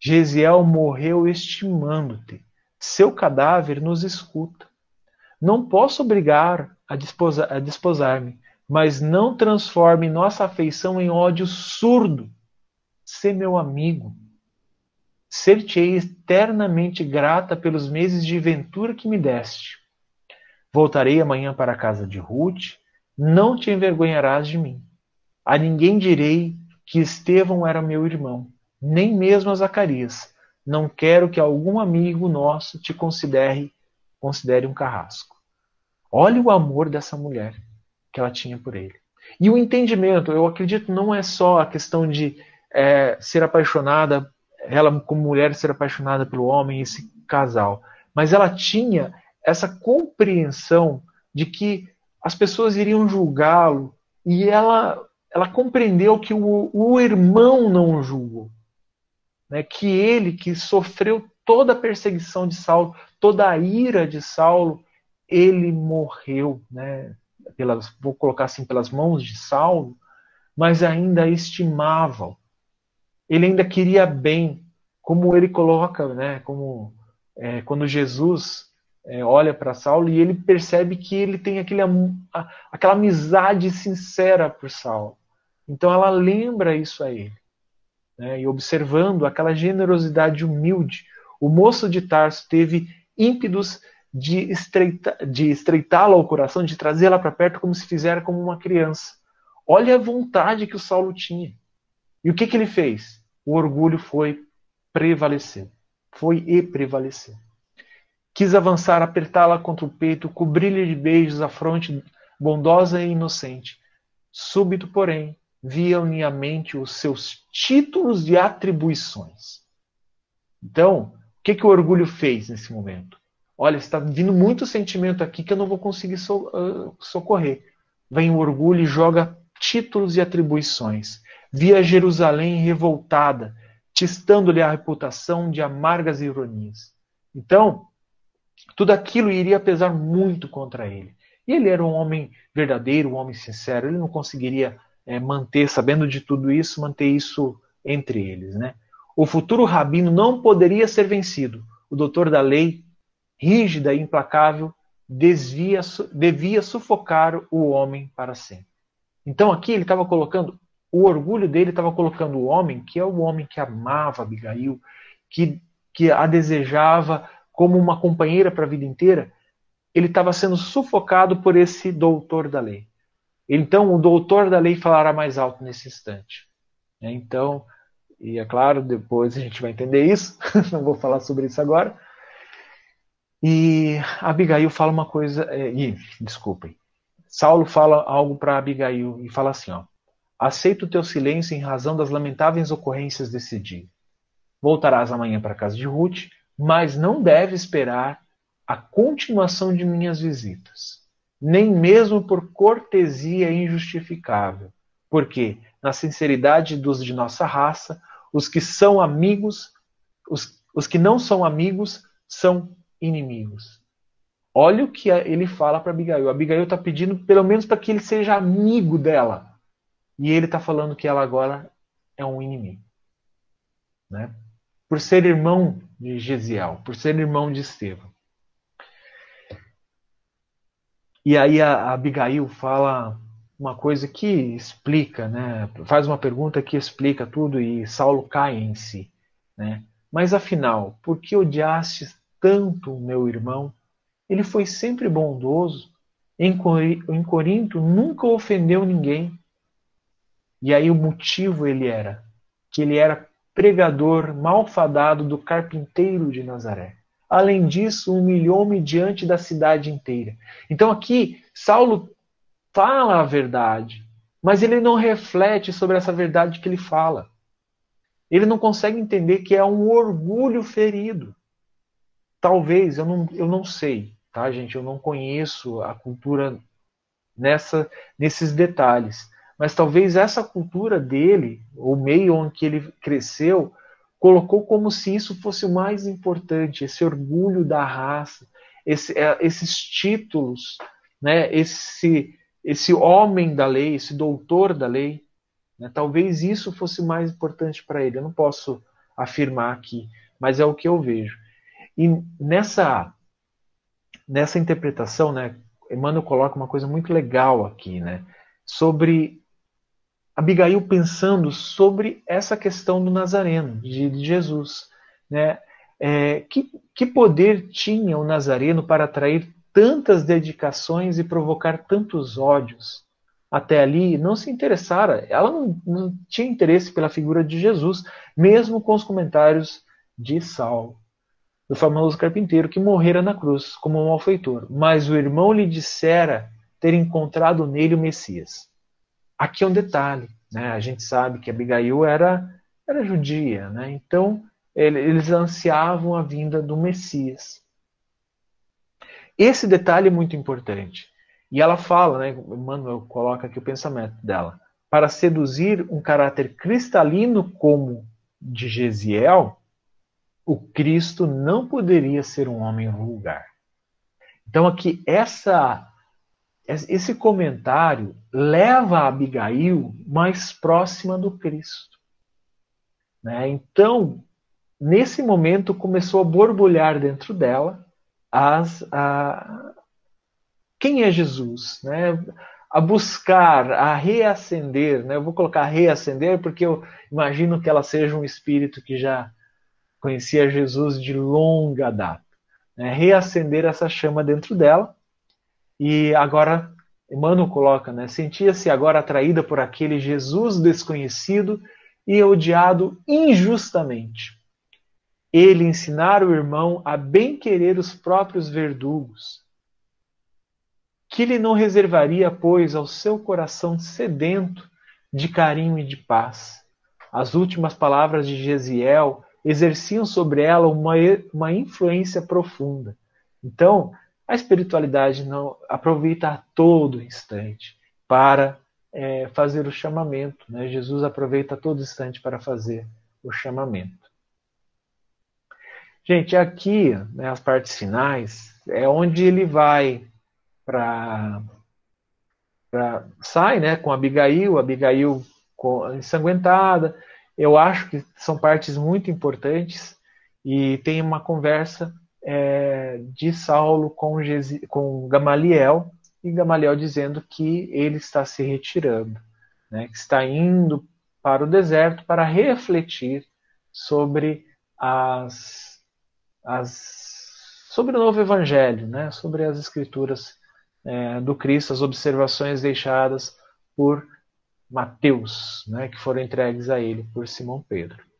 Gesiel morreu estimando-te. Seu cadáver nos escuta. Não posso obrigar a, a desposar-me, mas não transforme nossa afeição em ódio surdo. Sê meu amigo. Ser-te-ei eternamente grata pelos meses de ventura que me deste. Voltarei amanhã para a casa de Ruth, não te envergonharás de mim. A ninguém direi que Estevão era meu irmão nem mesmo a Zacarias. Não quero que algum amigo nosso te considere, considere um carrasco. Olhe o amor dessa mulher que ela tinha por ele. E o entendimento, eu acredito, não é só a questão de é, ser apaixonada, ela como mulher ser apaixonada pelo homem, esse casal, mas ela tinha essa compreensão de que as pessoas iriam julgá-lo e ela, ela compreendeu que o, o irmão não julgou né, que ele que sofreu toda a perseguição de Saulo, toda a ira de Saulo, ele morreu, né, pelas, vou colocar assim, pelas mãos de Saulo, mas ainda estimava. Ele ainda queria bem, como ele coloca, né, como é, quando Jesus é, olha para Saulo e ele percebe que ele tem aquele, aquela amizade sincera por Saulo. Então ela lembra isso a ele né, e observando aquela generosidade humilde, o moço de Tarso teve ímpetos de, estreita, de estreitá-la ao coração, de trazê-la para perto como se fizera como uma criança. Olha a vontade que o Saulo tinha. E o que, que ele fez? O orgulho foi prevalecer. Foi e prevaleceu. Quis avançar, apertá-la contra o peito, cobrir-lhe de beijos a fronte bondosa e inocente. Súbito, porém, à mente os seus títulos e atribuições. Então, o que, que o orgulho fez nesse momento? Olha, está vindo muito sentimento aqui que eu não vou conseguir so, uh, socorrer. Vem o orgulho e joga títulos e atribuições. Via Jerusalém revoltada, testando-lhe a reputação de amargas ironias. Então, tudo aquilo iria pesar muito contra ele. E ele era um homem verdadeiro, um homem sincero. Ele não conseguiria é, manter, sabendo de tudo isso, manter isso entre eles. Né? O futuro rabino não poderia ser vencido. O doutor da lei, rígida e implacável, desvia, devia sufocar o homem para sempre. Então aqui ele estava colocando, o orgulho dele estava colocando o homem, que é o homem que amava Abigail, que, que a desejava como uma companheira para a vida inteira, ele estava sendo sufocado por esse doutor da lei. Então, o doutor da lei falará mais alto nesse instante. Então, e é claro, depois a gente vai entender isso, não vou falar sobre isso agora. E Abigail fala uma coisa, é, e, desculpem, Saulo fala algo para Abigail e fala assim: ó, aceito o teu silêncio em razão das lamentáveis ocorrências desse dia. Voltarás amanhã para a casa de Ruth, mas não deve esperar a continuação de minhas visitas, nem mesmo por cortesia injustificável, porque, na sinceridade dos de nossa raça, os que são amigos, os, os que não são amigos, são inimigos. Olha o que ele fala para Abigail. Abigail está pedindo, pelo menos, para que ele seja amigo dela. E ele está falando que ela agora é um inimigo. Né? Por ser irmão de Gesiel, por ser irmão de Estevão. E aí a Abigail fala uma coisa que explica, né? Faz uma pergunta que explica tudo e Saulo cai em si, né? Mas afinal, por que odiaste tanto meu irmão? Ele foi sempre bondoso. Em Corinto nunca ofendeu ninguém. E aí o motivo ele era que ele era pregador malfadado do carpinteiro de Nazaré. Além disso, humilhou-me diante da cidade inteira. Então aqui Saulo fala a verdade, mas ele não reflete sobre essa verdade que ele fala. Ele não consegue entender que é um orgulho ferido. Talvez, eu não, eu não sei, tá, gente? Eu não conheço a cultura nessa, nesses detalhes. Mas talvez essa cultura dele, o meio que ele cresceu, colocou como se isso fosse o mais importante, esse orgulho da raça, esse, é, esses títulos, né, esse, esse homem da lei, esse doutor da lei, né? talvez isso fosse mais importante para ele. Eu não posso afirmar aqui, mas é o que eu vejo. E nessa nessa interpretação, né, Emmanuel coloca uma coisa muito legal aqui, né, sobre Abigail pensando sobre essa questão do Nazareno, de, de Jesus, né, é, que, que poder tinha o Nazareno para atrair tantas dedicações e provocar tantos ódios. Até ali não se interessara, ela não, não tinha interesse pela figura de Jesus, mesmo com os comentários de Saulo, do famoso carpinteiro que morrera na cruz como um malfeitor. Mas o irmão lhe dissera ter encontrado nele o Messias. Aqui é um detalhe, né? A gente sabe que Abigail era era judia, né? Então eles ansiavam a vinda do Messias. Esse detalhe é muito importante. E ela fala, né, Manuel coloca aqui o pensamento dela, para seduzir um caráter cristalino como de Gesiel, o Cristo não poderia ser um homem vulgar. Então aqui essa esse comentário leva a Abigail mais próxima do Cristo. Né? Então, nesse momento começou a borbulhar dentro dela as, a, quem é Jesus, né? a buscar, a reacender, né? eu vou colocar reacender porque eu imagino que ela seja um espírito que já conhecia Jesus de longa data. Né? Reacender essa chama dentro dela e agora Emmanuel coloca, né? sentia-se agora atraída por aquele Jesus desconhecido e odiado injustamente ele ensinar o irmão a bem querer os próprios verdugos, que ele não reservaria, pois, ao seu coração sedento de carinho e de paz. As últimas palavras de Gesiel exerciam sobre ela uma, uma influência profunda. Então, a espiritualidade não aproveita a todo instante para é, fazer o chamamento. Né? Jesus aproveita a todo instante para fazer o chamamento. Gente, aqui, né, as partes finais, é onde ele vai para. sai né, com Abigail, Abigail ensanguentada. Eu acho que são partes muito importantes e tem uma conversa é, de Saulo com, com Gamaliel e Gamaliel dizendo que ele está se retirando, né, que está indo para o deserto para refletir sobre as, as sobre o novo evangelho, né, sobre as escrituras é, do Cristo, as observações deixadas por Mateus, né, que foram entregues a ele por Simão Pedro.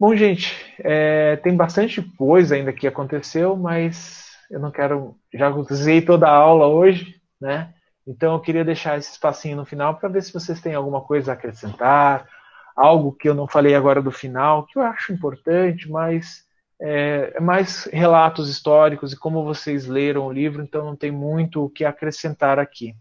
Bom, gente, é, tem bastante coisa ainda que aconteceu, mas eu não quero. Já usei toda a aula hoje, né? Então eu queria deixar esse espacinho no final para ver se vocês têm alguma coisa a acrescentar, algo que eu não falei agora do final, que eu acho importante, mas é, é mais relatos históricos e como vocês leram o livro, então não tem muito o que acrescentar aqui.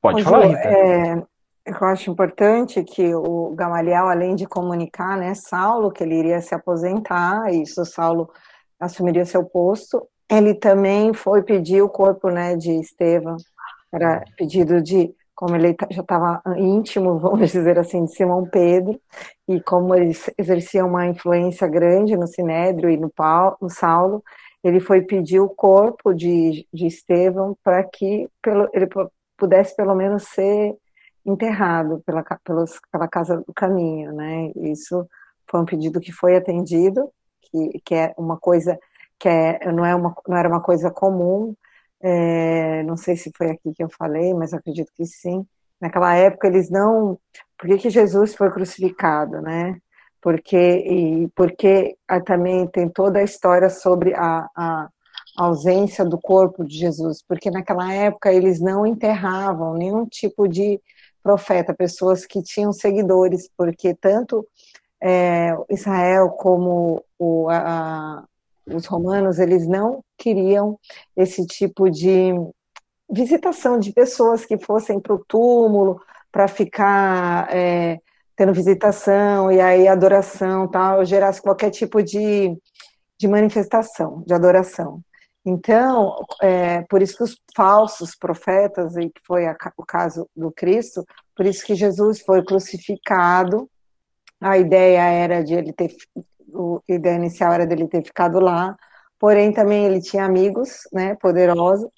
Pode falar, Rita. É, eu acho importante que o Gamaliel, além de comunicar, né, Saulo, que ele iria se aposentar, e isso Saulo assumiria seu posto, ele também foi pedir o corpo, né, de Estevão, era pedido de, como ele já estava íntimo, vamos dizer assim, de Simão Pedro, e como ele exercia uma influência grande no Sinédrio e no, Paulo, no Saulo, ele foi pedir o corpo de, de Estevão para que pelo, ele pudesse pelo menos ser enterrado pela, pelos, pela Casa do Caminho, né? Isso foi um pedido que foi atendido, que, que é uma coisa que é, não, é uma, não era uma coisa comum, é, não sei se foi aqui que eu falei, mas acredito que sim. Naquela época eles não. Por que, que Jesus foi crucificado, né? Porque, e porque também tem toda a história sobre a, a ausência do corpo de Jesus, porque naquela época eles não enterravam nenhum tipo de profeta, pessoas que tinham seguidores, porque tanto é, Israel como o, a, os romanos, eles não queriam esse tipo de visitação de pessoas que fossem para o túmulo para ficar é, tendo visitação e aí adoração tal, gerasse qualquer tipo de, de manifestação, de adoração. Então, é, por isso que os falsos profetas, e que foi a, o caso do Cristo, por isso que Jesus foi crucificado. A ideia era de ele ter, a ideia inicial era dele ter ficado lá, porém também ele tinha amigos, né, poderosos.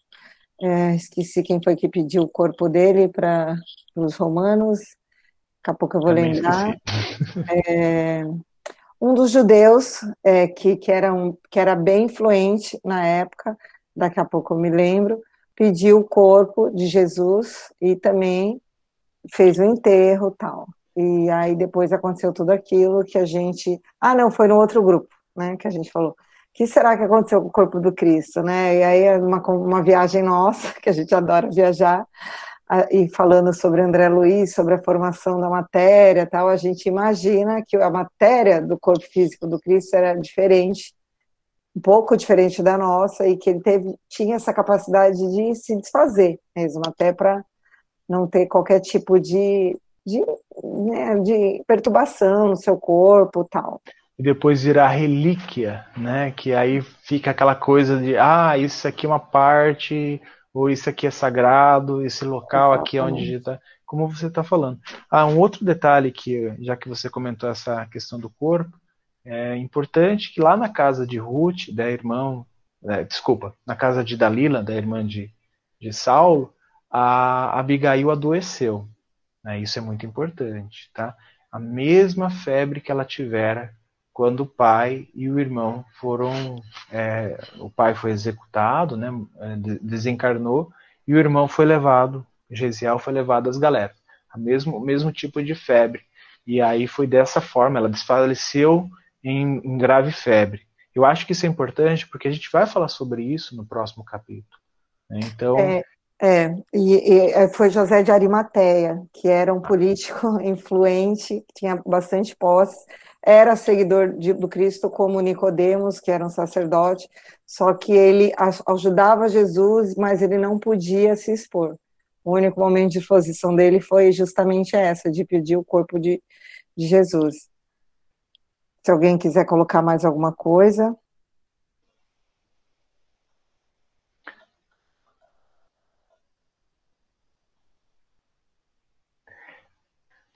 É, esqueci quem foi que pediu o corpo dele para os romanos. Daqui a pouco eu vou também lembrar. É, um dos judeus é, que, que, era um, que era bem influente na época, daqui a pouco eu me lembro, pediu o corpo de Jesus e também fez o enterro tal. E aí depois aconteceu tudo aquilo que a gente. Ah, não, foi no outro grupo, né? Que a gente falou. O que será que aconteceu com o corpo do Cristo, né? E aí é uma, uma viagem nossa, que a gente adora viajar, e falando sobre André Luiz, sobre a formação da matéria tal, a gente imagina que a matéria do corpo físico do Cristo era diferente, um pouco diferente da nossa, e que ele teve, tinha essa capacidade de se desfazer mesmo, até para não ter qualquer tipo de, de, né, de perturbação no seu corpo tal. E depois virar relíquia, né? Que aí fica aquela coisa de, ah, isso aqui é uma parte ou isso aqui é sagrado, esse local aqui é onde está, como você está falando. Ah, um outro detalhe que, já que você comentou essa questão do corpo, é importante que lá na casa de Ruth, da irmã, é, desculpa, na casa de Dalila, da irmã de, de Saulo, a Abigail adoeceu. Né? Isso é muito importante, tá? A mesma febre que ela tivera quando o pai e o irmão foram. É, o pai foi executado, né, é, desencarnou, e o irmão foi levado, Gesiel foi levado às galeras. O mesmo, mesmo tipo de febre. E aí foi dessa forma, ela desfaleceu em, em grave febre. Eu acho que isso é importante porque a gente vai falar sobre isso no próximo capítulo. Né? Então. É, é e, e, é, foi José de Arimateia, que era um político influente, tinha bastante posse era seguidor de, do Cristo como Nicodemos, que era um sacerdote, só que ele ajudava Jesus, mas ele não podia se expor. O único momento de exposição dele foi justamente essa, de pedir o corpo de, de Jesus. Se alguém quiser colocar mais alguma coisa.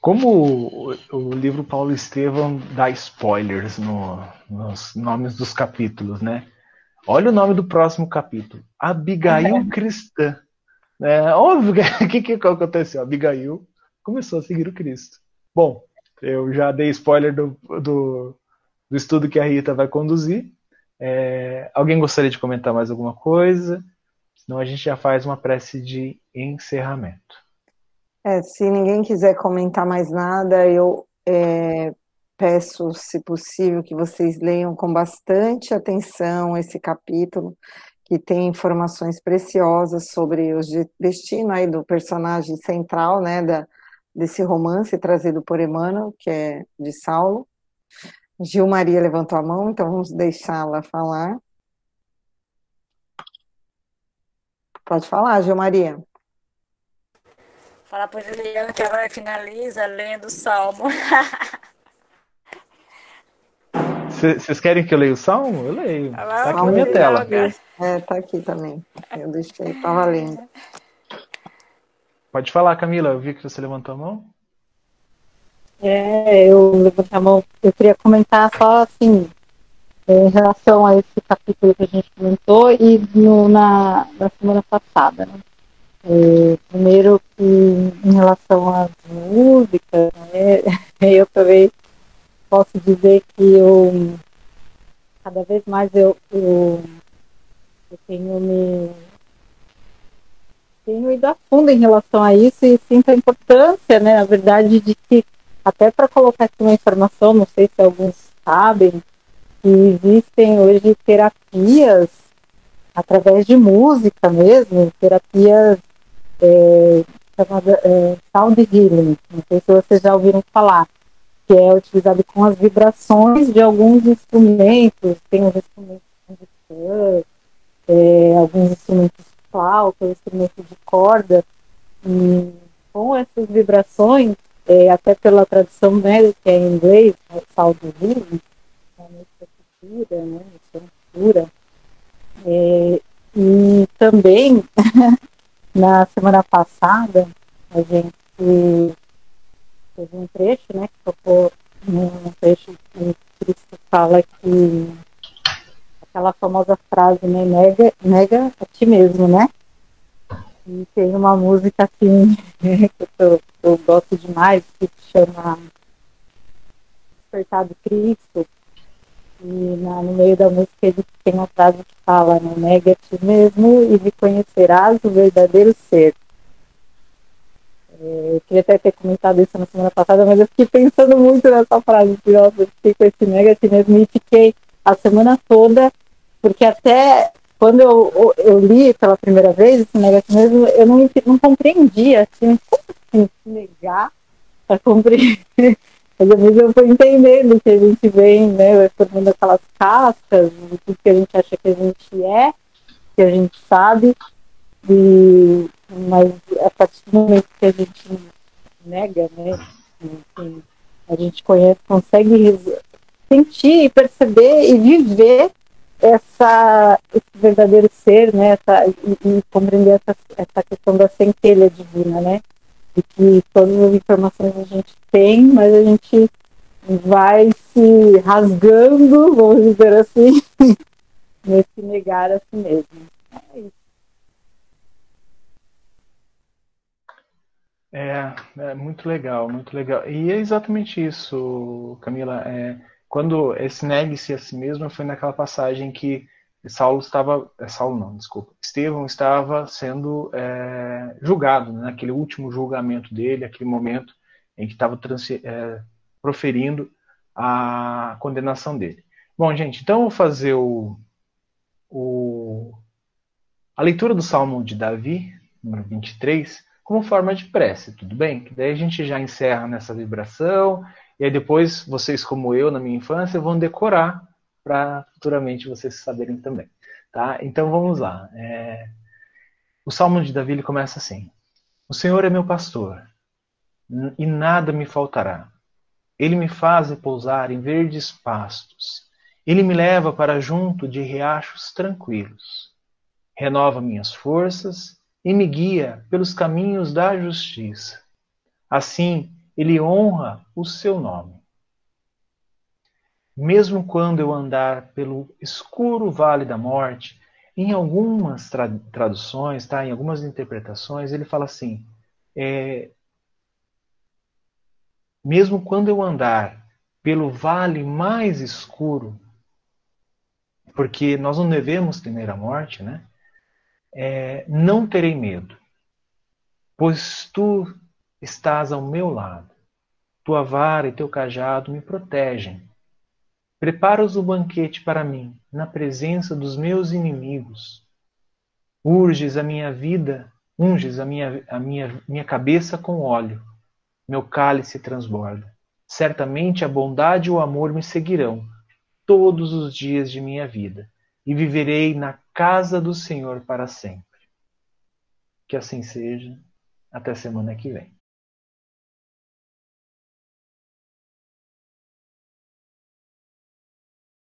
Como o, o, livro Paulo Estevão dá spoilers no, nos nomes dos capítulos, né? Olha o nome do próximo capítulo: Abigail é. Cristã. É, óbvio que o que, que aconteceu? Abigail começou a seguir o Cristo. Bom, eu já dei spoiler do, do, do estudo que a Rita vai conduzir. É, alguém gostaria de comentar mais alguma coisa? Senão a gente já faz uma prece de encerramento. É, se ninguém quiser comentar mais nada, eu é, peço, se possível, que vocês leiam com bastante atenção esse capítulo, que tem informações preciosas sobre o destino aí do personagem central, né, da, desse romance trazido por Emmanuel, que é de Saulo. Gil Maria levantou a mão, então vamos deixá-la falar. Pode falar, Gil Maria. Falar para Juliana que agora finaliza lendo o Salmo. Vocês querem que eu leia o Salmo? Eu leio. Tá aqui na minha tela. É, tá aqui também. Eu deixei, tava lendo. Pode falar, Camila. Eu vi que você levantou a mão. É, eu levantei a mão. Eu queria comentar só assim, em relação a esse capítulo que a gente comentou e no, na, na semana passada. Né? É, primeiro que em relação às músicas, né, eu também posso dizer que eu cada vez mais eu, eu, eu tenho me tenho ido a fundo em relação a isso e sinto a importância, né, na verdade, de que até para colocar aqui uma informação, não sei se alguns sabem, que existem hoje terapias através de música mesmo, terapias é, chamada é, Sound Healing. Não sei se vocês já ouviram falar, que é utilizado com as vibrações de alguns instrumentos, tem os instrumentos de cor, é, alguns instrumentos de flauta, instrumentos de corda, e com essas vibrações, é, até pela tradução né, que é em inglês, Sound Healing, é uma cura, né, cura, é, e também Na semana passada, a gente teve um trecho, né, que tocou um trecho que Cristo fala que aquela famosa frase, né, nega, nega a ti mesmo, né? E tem uma música assim que eu, eu gosto demais, que se chama Despertar do Cristo, e na, no meio da música ele tem uma frase que fala, né? Nega ti mesmo e reconhecerás o verdadeiro ser. É, eu queria até ter comentado isso na semana passada, mas eu fiquei pensando muito nessa frase. Nossa, eu fiquei com esse nega ti mesmo e fiquei a semana toda, porque até quando eu, eu li pela primeira vez esse nega ti mesmo, eu não, não compreendia, assim, como assim, negar para compreender mas às vezes eu estou entendendo que a gente vem, né, formando aquelas cascas, tudo que a gente acha que a gente é, que a gente sabe, e, mas a partir do momento que a gente nega, né, enfim, a gente conhece, consegue sentir e perceber e viver essa, esse verdadeiro ser, né, essa, e, e compreender essa, essa questão da centelha divina, né, que todas as informações a gente tem, mas a gente vai se rasgando, vamos dizer assim, nesse negar a si mesmo. É isso. É, é muito legal, muito legal. E é exatamente isso, Camila. É, quando esse negue-se a si mesmo foi naquela passagem que Saulo estava, é, Saulo não, desculpa, Estevão estava sendo é, julgado, né, naquele último julgamento dele, aquele momento em que estava é, proferindo a condenação dele. Bom, gente, então vou fazer o, o, a leitura do Salmo de Davi, número 23, como forma de prece, tudo bem? Que daí a gente já encerra nessa vibração E aí depois, vocês como eu, na minha infância, vão decorar para futuramente vocês saberem também. Tá? Então vamos lá. É... O Salmo de Davi começa assim: O Senhor é meu pastor, e nada me faltará. Ele me faz repousar em verdes pastos. Ele me leva para junto de riachos tranquilos. Renova minhas forças e me guia pelos caminhos da justiça. Assim, ele honra o seu nome. Mesmo quando eu andar pelo escuro vale da morte, em algumas tra traduções, tá, em algumas interpretações, ele fala assim: é, mesmo quando eu andar pelo vale mais escuro, porque nós não devemos temer a morte, né? É, não terei medo, pois tu estás ao meu lado. Tua vara e teu cajado me protegem. Preparas o banquete para mim, na presença dos meus inimigos. Urges a minha vida, unges a minha, a minha, minha cabeça com óleo meu cálice transborda. Certamente a bondade e o amor me seguirão todos os dias de minha vida, e viverei na casa do Senhor para sempre. Que assim seja. Até semana que vem.